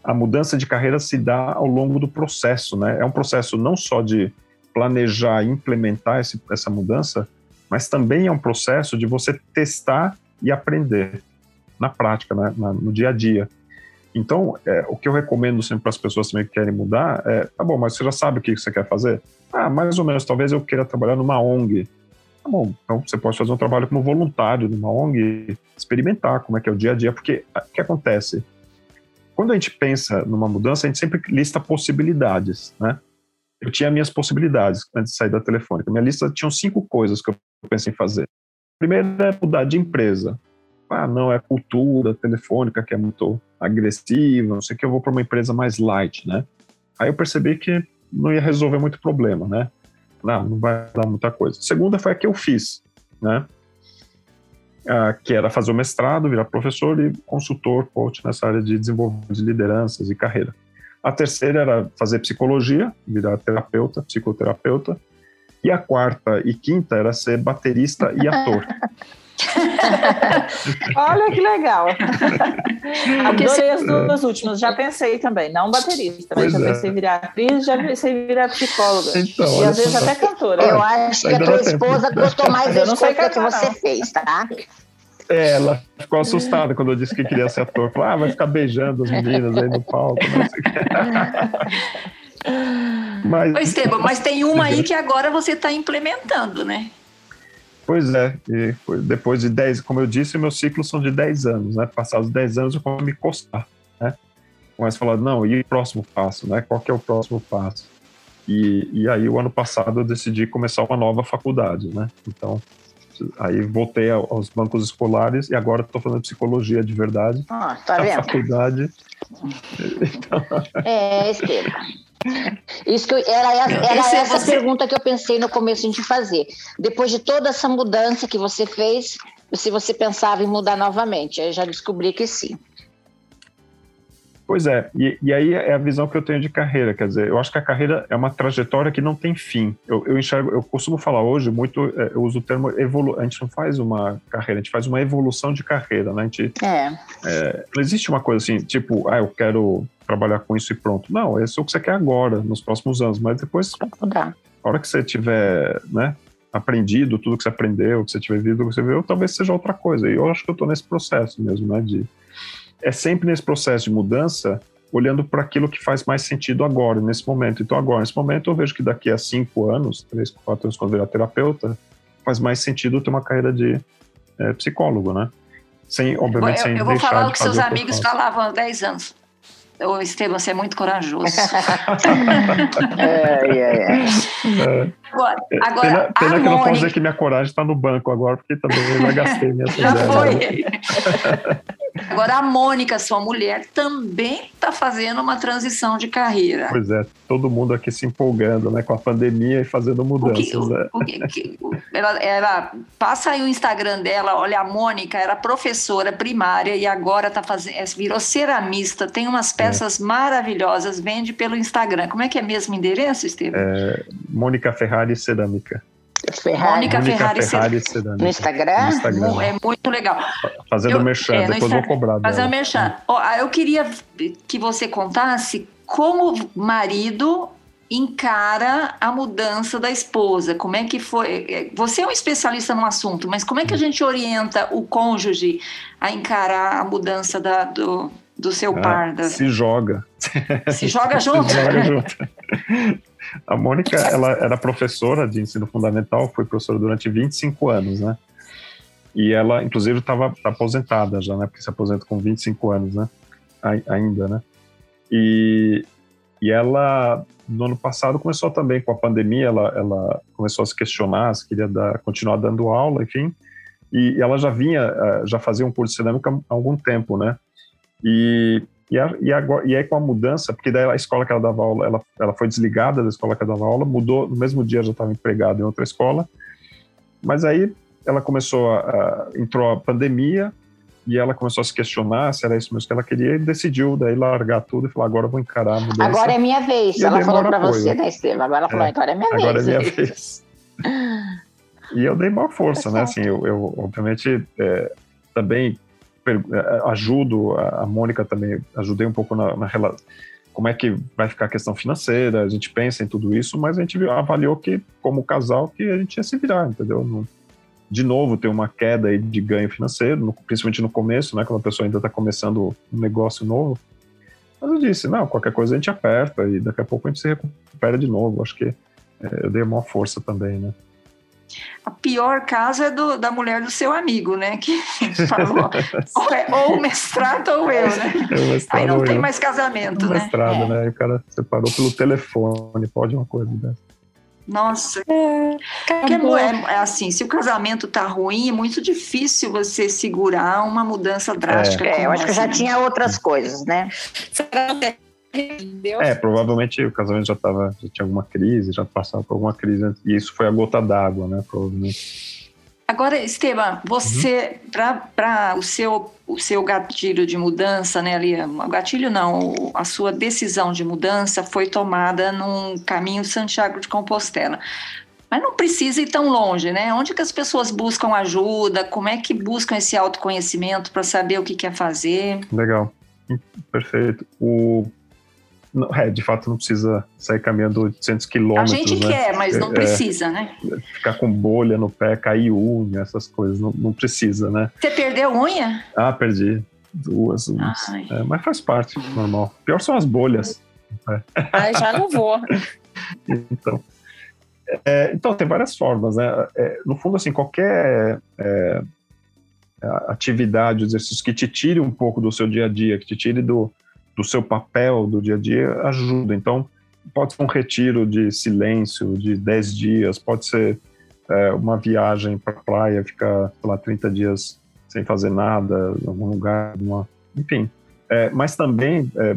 a mudança de carreira se dá ao longo do processo, né? É um processo não só de planejar e implementar esse, essa mudança, mas também é um processo de você testar e aprender na prática, né, na, no dia a dia. Então, é, o que eu recomendo sempre para as pessoas também que querem mudar é, tá bom, mas você já sabe o que você quer fazer? Ah, mais ou menos, talvez eu queira trabalhar numa ONG. Bom, então você pode fazer um trabalho como voluntário numa ONG, experimentar como é que é o dia a dia, porque o que acontece? Quando a gente pensa numa mudança, a gente sempre lista possibilidades, né? Eu tinha minhas possibilidades antes de sair da telefônica. Minha lista tinha cinco coisas que eu pensei em fazer. Primeiro é mudar de empresa. Ah, não, é cultura telefônica que é muito agressiva, não sei o que, eu vou para uma empresa mais light, né? Aí eu percebi que não ia resolver muito problema, né? Não, não vai dar muita coisa. Segunda foi a que eu fiz, né? Ah, que era fazer o mestrado, virar professor e consultor, coach nessa área de desenvolvimento de lideranças e carreira. A terceira era fazer psicologia, virar terapeuta, psicoterapeuta. E a quarta e quinta era ser baterista e ator. [LAUGHS] Olha que legal. [LAUGHS] Adorei as duas últimas. Já pensei também, não baterista, mas já é. pensei em virar atriz, já pensei em virar psicóloga. Então, e às vezes até cantora. Eu acho que a tua esposa gostou [LAUGHS] mais da escolha que você fez, tá? É, ela ficou assustada quando eu disse que queria ser ator. Falou, ah, vai ficar beijando as meninas aí no palco. [LAUGHS] Mas, Ô, Esteban, mas tem uma aí que agora você está implementando, né? Pois é, e depois de 10, como eu disse, meus ciclos são de 10 anos, né? Passados 10 anos eu começo a me coçar, né? Começo a falar, não, e o próximo passo, né? Qual que é o próximo passo? E, e aí, o ano passado, eu decidi começar uma nova faculdade, né? Então, aí voltei aos bancos escolares e agora estou fazendo psicologia de verdade. Ah, tá vendo? faculdade. Então... É, Esteban. Isso que eu, era, era essa você... pergunta que eu pensei no começo de fazer. Depois de toda essa mudança que você fez, se você pensava em mudar novamente, eu já descobri que sim. Pois é, e, e, aí é a visão que eu tenho de carreira, quer dizer, eu acho que a carreira é uma trajetória que não tem fim. Eu, eu enxergo, eu costumo falar hoje muito, é, eu uso o termo evolu, a gente não faz uma carreira, a gente faz uma evolução de carreira, né? A gente, é. É, não existe uma coisa assim, tipo, ah, eu quero trabalhar com isso e pronto. Não, esse é o que você quer agora, nos próximos anos, mas depois, a hora que você tiver, né, aprendido tudo que você aprendeu, que você tiver visto, que você viu, talvez seja outra coisa. E eu acho que eu estou nesse processo mesmo, né, de é sempre nesse processo de mudança, olhando para aquilo que faz mais sentido agora, nesse momento. Então, agora, nesse momento, eu vejo que daqui a cinco anos, três, quatro anos, quando virar terapeuta, faz mais sentido ter uma carreira de é, psicólogo, né? Sem, obviamente, eu, sem eu vou falar o que seus amigos falavam há 10 anos. Ô, Esteban, você é muito corajoso. [LAUGHS] é, é, é. Agora, agora pena, pena que eu não posso dizer que minha coragem está no banco agora, porque também eu já gastei minha Já foi. [LAUGHS] Agora, a Mônica, sua mulher, também está fazendo uma transição de carreira. Pois é, todo mundo aqui se empolgando né, com a pandemia e fazendo mudanças. O que, né? o que, ela, ela, passa aí o Instagram dela, olha, a Mônica era professora primária e agora tá fazendo, é, virou ceramista, tem umas peças é. maravilhosas, vende pelo Instagram. Como é que é mesmo o endereço, Estevam? É, Mônica Ferrari Cerâmica. Ferrari. Mônica Ferrari, Ferrari No Instagram? no Instagram? É muito legal. Fazendo eu, merchan, é, depois vou cobrar. Fazendo merchan. eu queria que você contasse como marido encara a mudança da esposa? Como é que foi? É, você é um especialista no assunto, mas como é que a gente orienta o cônjuge a encarar a mudança da, do, do seu ah, par? Da... Se joga. Se joga [LAUGHS] junto? Se joga junto. A Mônica, ela era professora de ensino fundamental, foi professora durante 25 anos, né? E ela, inclusive, estava tá aposentada já, né? Porque se aposenta com 25 anos, né? Ainda, né? E, e ela, no ano passado, começou também com a pandemia, ela, ela começou a se questionar se queria dar, continuar dando aula, enfim. E, ela já vinha, eh, já fazia um curso de cerâmica há algum tempo, né? E e, a, e, agora, e aí com a mudança, porque daí a escola que ela dava aula, ela, ela foi desligada da escola que ela dava aula, mudou, no mesmo dia já estava empregada em outra escola, mas aí ela começou a, a, entrou a pandemia e ela começou a se questionar se era isso mesmo que ela queria e decidiu daí largar tudo e falar agora eu vou encarar a mudança. Agora é minha vez. E ela falou para você, né, Estevam? Agora ela falou, é, agora é minha agora vez. Agora é minha vez. [LAUGHS] e eu dei maior força, né? Assim, eu, eu obviamente é, também ajudo a, Mônica também, ajudei um pouco na, na relação como é que vai ficar a questão financeira, a gente pensa em tudo isso, mas a gente avaliou que, como casal, que a gente ia se virar, entendeu? de novo, tem uma queda aí de ganho financeiro, principalmente no começo, né, quando a pessoa ainda está começando um negócio novo, Mas eu disse, não, qualquer coisa a gente aperta e daqui a pouco a gente se recupera de novo. Acho que é, eu dei uma força também, né? A pior caso é do, da mulher do seu amigo, né? Que [LAUGHS] falou, ou, é, ou o mestrado ou eu, né? [LAUGHS] É Aí não tem eu. mais casamento, né? Mestrado, é. né? Aí o cara separou pelo telefone, pode uma coisa dessa. Nossa, é, é, é, assim, se o casamento tá ruim, é muito difícil você segurar uma mudança drástica. É, eu acho que já né? tinha outras coisas, né? É, provavelmente o casamento já tava, já tinha alguma crise, já passava por alguma crise, e isso foi a gota d'água, né, provavelmente. Agora, Esteban, você, uhum. para o seu, o seu gatilho de mudança, né, ali, o gatilho não, a sua decisão de mudança foi tomada num caminho Santiago de Compostela. Mas não precisa ir tão longe, né? Onde que as pessoas buscam ajuda? Como é que buscam esse autoconhecimento para saber o que quer fazer? Legal, perfeito. O não, é, de fato não precisa sair caminhando 800 quilômetros. A gente né? quer, mas não é, precisa, né? Ficar com bolha no pé, cair unha, essas coisas, não, não precisa, né? Você perdeu unha? Ah, perdi. Duas unhas. É, mas faz parte, normal. Pior são as bolhas. É. Ai, já não vou. [LAUGHS] então, é, então, tem várias formas, né? É, no fundo, assim, qualquer é, atividade, exercício que te tire um pouco do seu dia a dia, que te tire do, do seu papel do dia a dia ajuda. Então, pode ser um retiro de silêncio de 10 dias, pode ser é, uma viagem para a praia, ficar, lá, 30 dias sem fazer nada, em algum lugar, enfim. É, mas também é,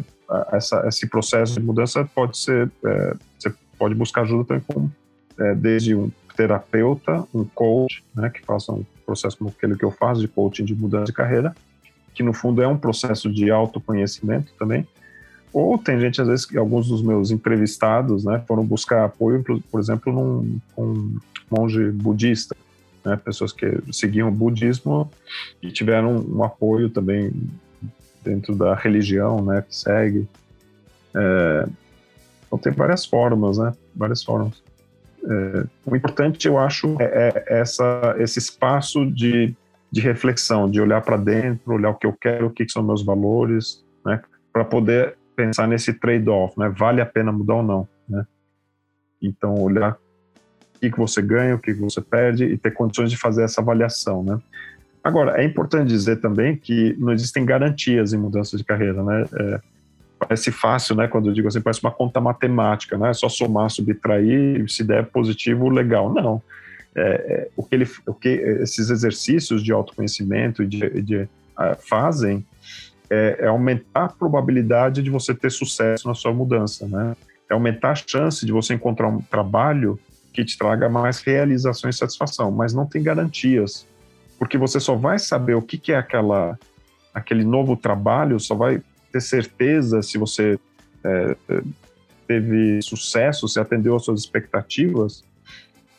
essa, esse processo de mudança pode ser, é, você pode buscar ajuda também com, é, desde um terapeuta, um coach, né, que faça um processo como aquele que eu faço de coaching de mudança de carreira, que no fundo é um processo de autoconhecimento também. Ou tem gente, às vezes, que alguns dos meus entrevistados né, foram buscar apoio, por exemplo, num um monge budista, né, pessoas que seguiam o budismo e tiveram um apoio também dentro da religião né, que segue. É, então tem várias formas, né? Várias formas. É, o importante, eu acho, é, é essa, esse espaço de de reflexão, de olhar para dentro, olhar o que eu quero, o que, são meus valores, né, para poder pensar nesse trade-off, né, vale a pena mudar ou não, né? Então olhar o que, você ganha, o que, que você perde e ter condições de fazer essa avaliação, né? Agora é importante dizer também que não existem garantias em mudança de carreira, né? É, parece fácil, né? Quando eu digo assim, parece uma conta matemática, né? É só somar, subtrair, se der positivo, legal. Não é, é, o, que ele, o que esses exercícios de autoconhecimento de, de uh, fazem é, é, aumentar a probabilidade de você ter sucesso na sua mudança, né? É aumentar a chance de você encontrar um trabalho que te traga mais realização e satisfação, mas não tem garantias, porque você só vai saber o que, que é aquela, aquele novo trabalho, só vai ter certeza se você é, teve sucesso, se atendeu às suas expectativas,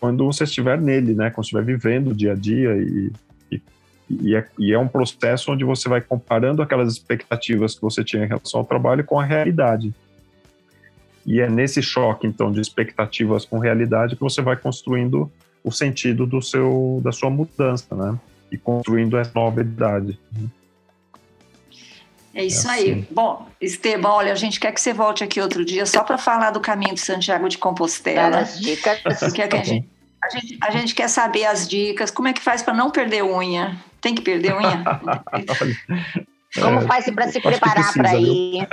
quando você estiver nele, né? Quando estiver vivendo o dia a dia e, e, e, é, e, é, um processo onde você vai comparando aquelas expectativas que você tinha em relação ao trabalho com a realidade. E é nesse choque, então, de expectativas com realidade que você vai construindo o sentido do seu, da sua mudança, né? E construindo essa nova idade. É isso é assim. aí. Bom, Esteban, olha, a gente quer que você volte aqui outro dia só para falar do caminho de Santiago de Compostela. As dicas. Quer que a gente, a gente, a gente quer saber as dicas, como é que faz para não perder unha? Tem que perder unha? [LAUGHS] como faz para se preparar para ir?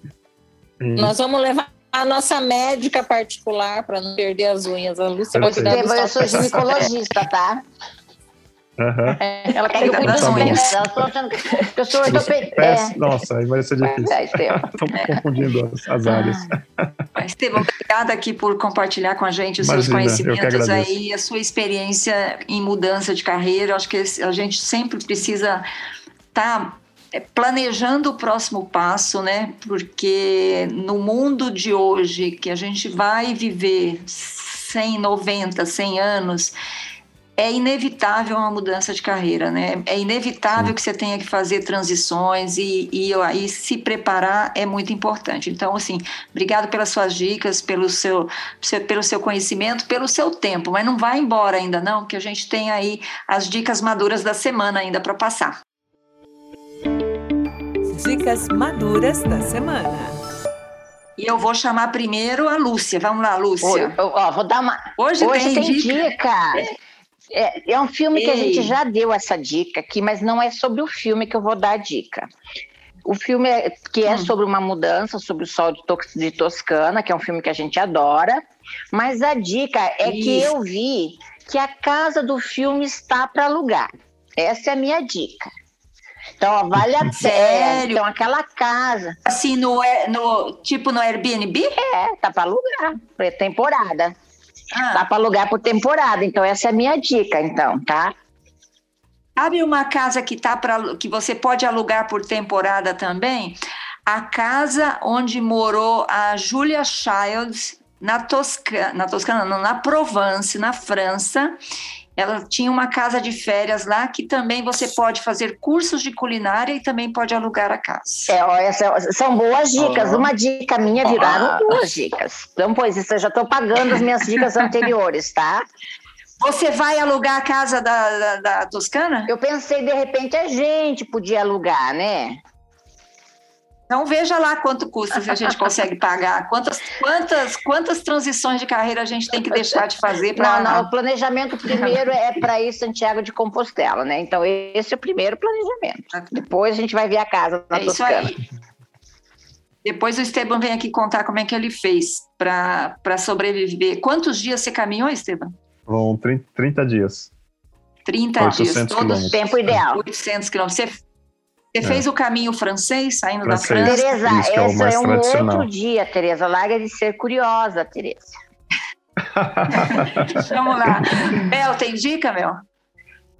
[LAUGHS] Nós vamos levar a nossa médica particular para não perder as unhas. A Lúcia vai cuidar Eu sou ginecologista, tá? Uhum. É, ela quer que eu cuide das unhas. Ela falou que eu sou ortopedista. É. Nossa, aí vai ser difícil. Estou [LAUGHS] confundindo as, as áreas. Ah. Estevam, obrigada aqui por compartilhar com a gente os Imagina, seus conhecimentos aí, a sua experiência em mudança de carreira. Eu acho que a gente sempre precisa estar tá é, planejando o próximo passo, né? Porque no mundo de hoje, que a gente vai viver 100, 90, 100 anos, é inevitável uma mudança de carreira, né? É inevitável que você tenha que fazer transições e, e, e, se preparar é muito importante. Então, assim, obrigado pelas suas dicas, pelo seu, pelo seu conhecimento, pelo seu tempo, mas não vai embora ainda não, que a gente tem aí as dicas maduras da semana ainda para passar. dicas maduras da semana. E eu vou chamar primeiro a Lúcia. Vamos lá, Lúcia. Oi, ó, vou dar uma. Hoje, Hoje tem, tem dica. dica. É, é um filme que a gente já deu essa dica aqui, mas não é sobre o filme que eu vou dar a dica. O filme é, que é Hum. sobre uma mudança, sobre o sol de, Tos- de Toscana, que é um filme que a gente adora. Mas a dica é que Isso. eu vi que a casa do filme está para alugar. Essa é a minha dica. Então, ó, vale a [LAUGHS] pena. Então, aquela casa Assim, no, no, tipo no Airbnb? é, tá para alugar, é temporada. Ah, Dá para alugar por temporada. Então, essa é a minha dica, então, tá? Sabe uma casa que tá para que você pode alugar por temporada também? A casa onde morou a Julia Childs na Toscana, na Toscana, não, na Provence, na França. Ela tinha uma casa de férias lá que também você pode fazer cursos de culinária e também pode alugar a casa. É, ó, essa- são boas dicas. Uma dica minha viraram duas dicas. Então, pois, isso eu já estou pagando as minhas dicas [LAUGHS] anteriores, tá? Você vai alugar a casa da, da, da Toscana? Eu pensei, de repente, a gente podia alugar, né? Então veja lá quanto custa se a gente consegue pagar, quantas, quantas, quantas transições de carreira a gente tem que deixar de fazer para Não, não, o planejamento primeiro é para ir Santiago de Compostela, né? Então, esse é o primeiro planejamento. Depois a gente vai ver a casa na É isso Toscana. aí. Depois o Esteban vem aqui contar como é que ele fez para sobreviver. Quantos dias você caminhou, Esteban? Vão 30, 30 dias. 30 dias, 800 todos quilômetros. Tempo ideal. 800 quilômetros. Você, você É. fez o caminho francês, saindo Francês. da França? Tereza, Isso é o esse mais é um outro dia, Tereza. Larga de ser curiosa, Tereza. [LAUGHS] Vamos lá. Bel, tem dica, Mel?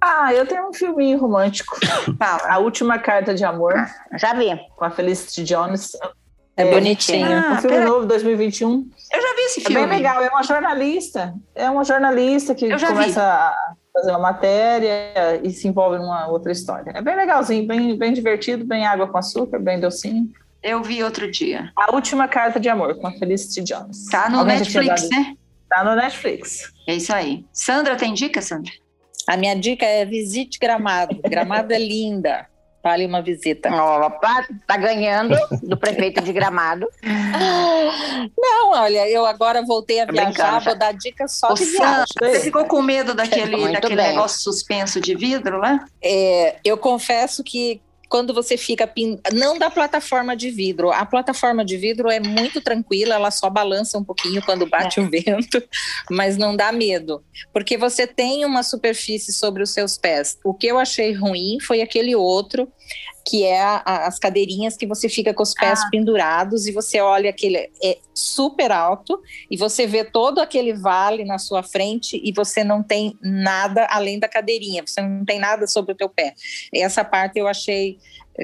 Ah, eu tenho um filminho romântico. Fala. A Última Carta de Amor, Já vi. com a Felicity Jones. É, É, bonitinho. Ah, um filme pera- novo, 2021. Eu já vi esse É filme. bem legal, é uma jornalista. É uma jornalista que Eu já vi. começa a fazer uma matéria e se envolve numa outra história. É bem legalzinho, bem, bem divertido, bem água com açúcar, bem docinho. Eu vi outro dia. A Última Carta de Amor, com a Felicity Jones. Tá no Alguém Netflix, né? Tá no Netflix. É isso aí. Sandra, tem dica, Sandra? A minha dica é visite Gramado. Gramado é linda. Vale uma visita. Pá, tá ganhando do prefeito de Gramado. [LAUGHS] Não, olha, eu agora voltei a Tô viajar, brincando, vou dar dica só Ô, de viagem. você ficou com medo daquele, Muito daquele bem. negócio suspenso de vidro lá? É, eu confesso que quando você fica pin... não da plataforma de vidro, a plataforma de vidro é muito tranquila, ela só balança um pouquinho quando bate o vento, [LAUGHS] mas não dá medo, porque você tem uma superfície sobre os seus pés. O que eu achei ruim foi aquele outro que é a- a- as cadeirinhas que você fica com os pés pendurados e você olha aquele é super alto e você vê todo aquele vale na sua frente e você não tem nada além da cadeirinha, você não tem nada sobre o teu pé. Essa parte eu achei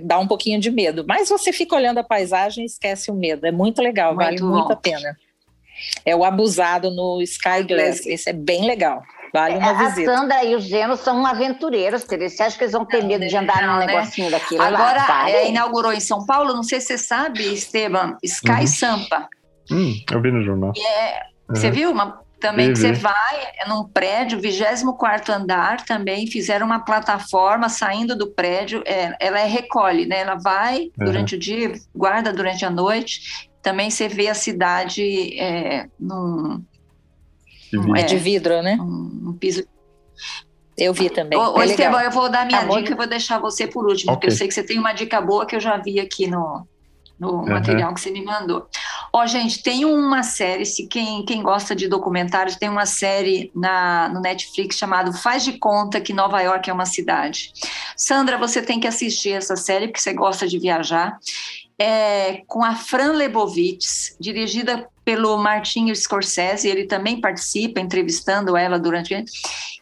dá um pouquinho de medo, mas você fica olhando a paisagem e esquece o medo. É muito legal, Muito vale bom. muito a pena. É o abusado no Sky Glass, esse é bem legal. Vale uma a visita. Sandra e o Zeno são aventureiros, Tereza. Você acha que eles vão ter Não, medo de andar não, num né? negocinho daquilo Agora, lá? É, inaugurou em São Paulo, não sei se você sabe, Esteban, Sky Uhum. Sampa. Hum, eu vi no jornal. Você Uhum. viu? Uma, também que você vai é num prédio, 24 andar também, fizeram uma plataforma saindo do prédio, é, ela é recolhe, né? Ela vai Uhum. durante o dia, guarda durante a noite, também você vê a cidade é, num, Vi. É É. de vidro, né? num- num piso Eu vi também. Ô, é Estevão, legal. eu vou dar minha Tá dica e vou deixar você por último, porque Ok. eu sei que você tem uma dica boa que eu já vi aqui no, no Uhum. material que você me mandou. Ó, gente, tem uma série, se quem, quem gosta de documentários, tem uma série na, no Netflix chamado Faz de Conta que Nova York é uma cidade. Sandra, você tem que assistir essa série, porque você gosta de viajar. É, com a Fran Lebovitz, dirigida pelo Martin Scorsese, ele também participa, entrevistando ela durante.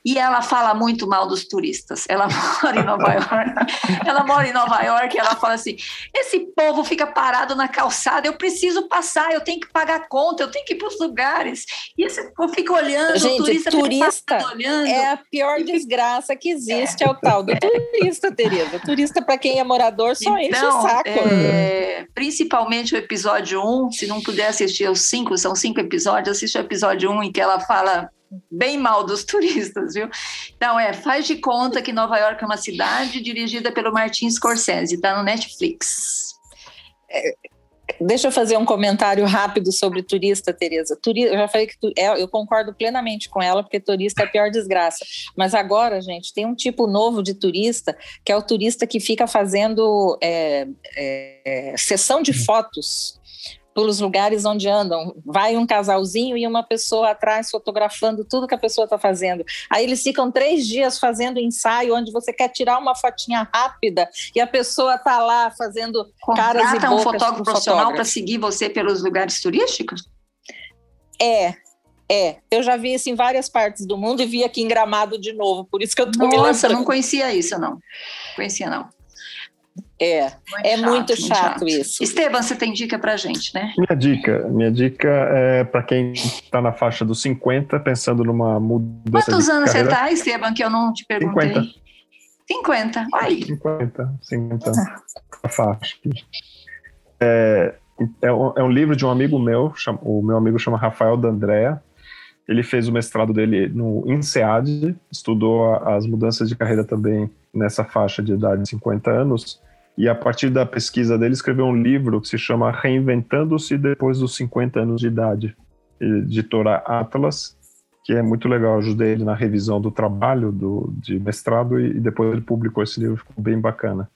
E ela fala muito mal dos turistas. Ela [LAUGHS] mora em Nova York. Ela mora em Nova York e ela fala assim: esse povo fica parado na calçada, eu preciso passar, eu tenho que pagar conta, eu tenho que ir para os lugares. E esse povo fica olhando, Gente, o turista, turista fica olhando. É a pior desgraça que existe, é o tal do [LAUGHS] turista, Tereza. Turista, para quem é morador, só enche o saco. é, principalmente o episódio 1, se não puder assistir os cinco, são cinco episódios, assiste o episódio 1 em que ela fala bem mal dos [LAUGHS] turistas, viu? Então, é, faz de conta que Nova York é uma cidade dirigida pelo Martin Scorsese, tá no Netflix. é, Deixa eu fazer um comentário rápido sobre turista, Tereza. eu já falei que tu, é, eu concordo plenamente com ela, porque turista é a pior desgraça. Mas agora, gente, tem um tipo novo de turista, que é o turista que fica fazendo é, é, sessão de fotos pelos lugares onde andam. Vai um casalzinho e uma pessoa atrás fotografando tudo que a pessoa está fazendo. Aí eles ficam três dias fazendo ensaio onde você quer tirar uma fotinha rápida e a pessoa está lá fazendo Contrata caras e bocas um fotógrafo profissional para seguir você pelos lugares turísticos? É, é, eu já vi isso em várias partes do mundo e vi aqui em Gramado de novo, por isso que eu tô Nossa, me Nossa, não conhecia isso, não. Conhecia, não. É, muito é chato, muito chato, chato, isso. Esteban, você tem dica pra gente, né? Minha dica, minha dica é para quem está na faixa dos 50, pensando numa mudança Quantos anos carreira. você tá, Esteban, que eu não te perguntei? 50. 50, aí. 50, 50, a faixa. É, é, um, é um livro de um amigo meu, chama, o meu amigo chama Rafael D'Andrea, ele fez o mestrado dele no INSEAD, estudou as mudanças de carreira também nessa faixa de idade de 50 anos, e a partir da pesquisa dele escreveu um livro que se chama Reinventando-se depois dos 50 anos de idade, editora Atlas, que é muito legal, eu ajudei ele na revisão do trabalho do, de mestrado e, e depois ele publicou esse livro, ficou bem bacana.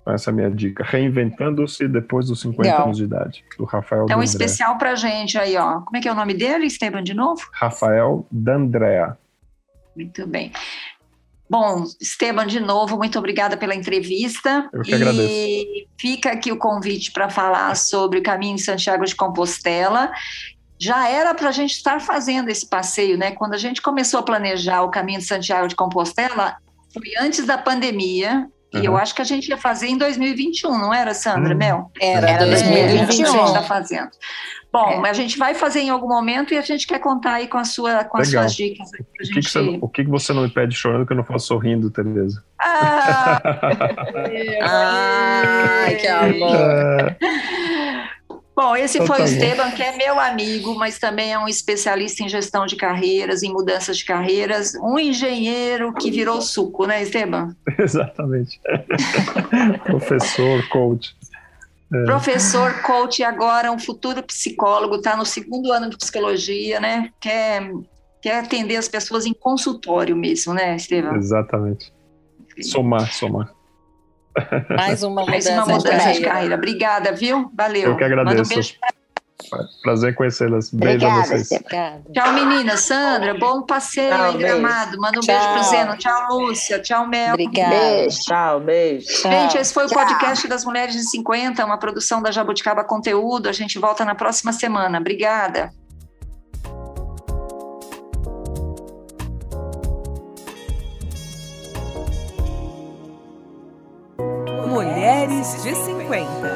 Então, essa é a minha dica. Reinventando-se depois dos 50 legal. anos de idade, do Rafael É um especial pra gente aí, ó. Como é que é o nome dele, Esteban, de novo? Rafael D'Andrea. Muito bem. Bom, Esteban, de novo, muito obrigada pela entrevista. Eu que agradeço. E fica aqui o convite para falar sobre o caminho de Santiago de Compostela. Já era para a gente estar fazendo esse passeio, né? Quando a gente começou a planejar o caminho de Santiago de Compostela, foi antes da pandemia. Uhum. E eu acho que a gente ia fazer em 2021, não era, Sandra, hum. Mel? Era, era 2021. A gente está fazendo. Bom, é. a gente vai fazer em algum momento e a gente quer contar aí com, a sua, com as suas dicas. O que, gente... que você, o que você não me pede chorando que eu não faço sorrindo, Tereza? Ah, [LAUGHS] Ai, que amor. É. Bom, esse então, foi tá o Esteban, que é meu amigo, mas também é um especialista em gestão de carreiras, em mudanças de carreiras, um engenheiro que virou suco, né, Esteban? [LAUGHS] Exatamente. [LAUGHS] Professor, coach. É. Professor, coach e agora um futuro psicólogo, está no segundo ano de psicologia, né? Quer, quer atender as pessoas em consultório mesmo, né, Estevam? Exatamente. Somar, somar. Mais uma mudança, Mais uma mudança de, carreira. de carreira. Obrigada, viu? Valeu. Eu que agradeço. Manda um beijo pra Prazer conhecê-las. Beijo Obrigada, a vocês. Tchau, meninas. Sandra, bom passeio tchau, em Gramado. Manda um tchau. beijo pro Zeno. Tchau, Lúcia. Tchau, Mel. Obrigada. Beijo. Tchau, beijo. Gente, esse foi o podcast das Mulheres de 50, uma produção da Jabuticaba Conteúdo. A gente volta na próxima semana. Obrigada. Mulheres de 50.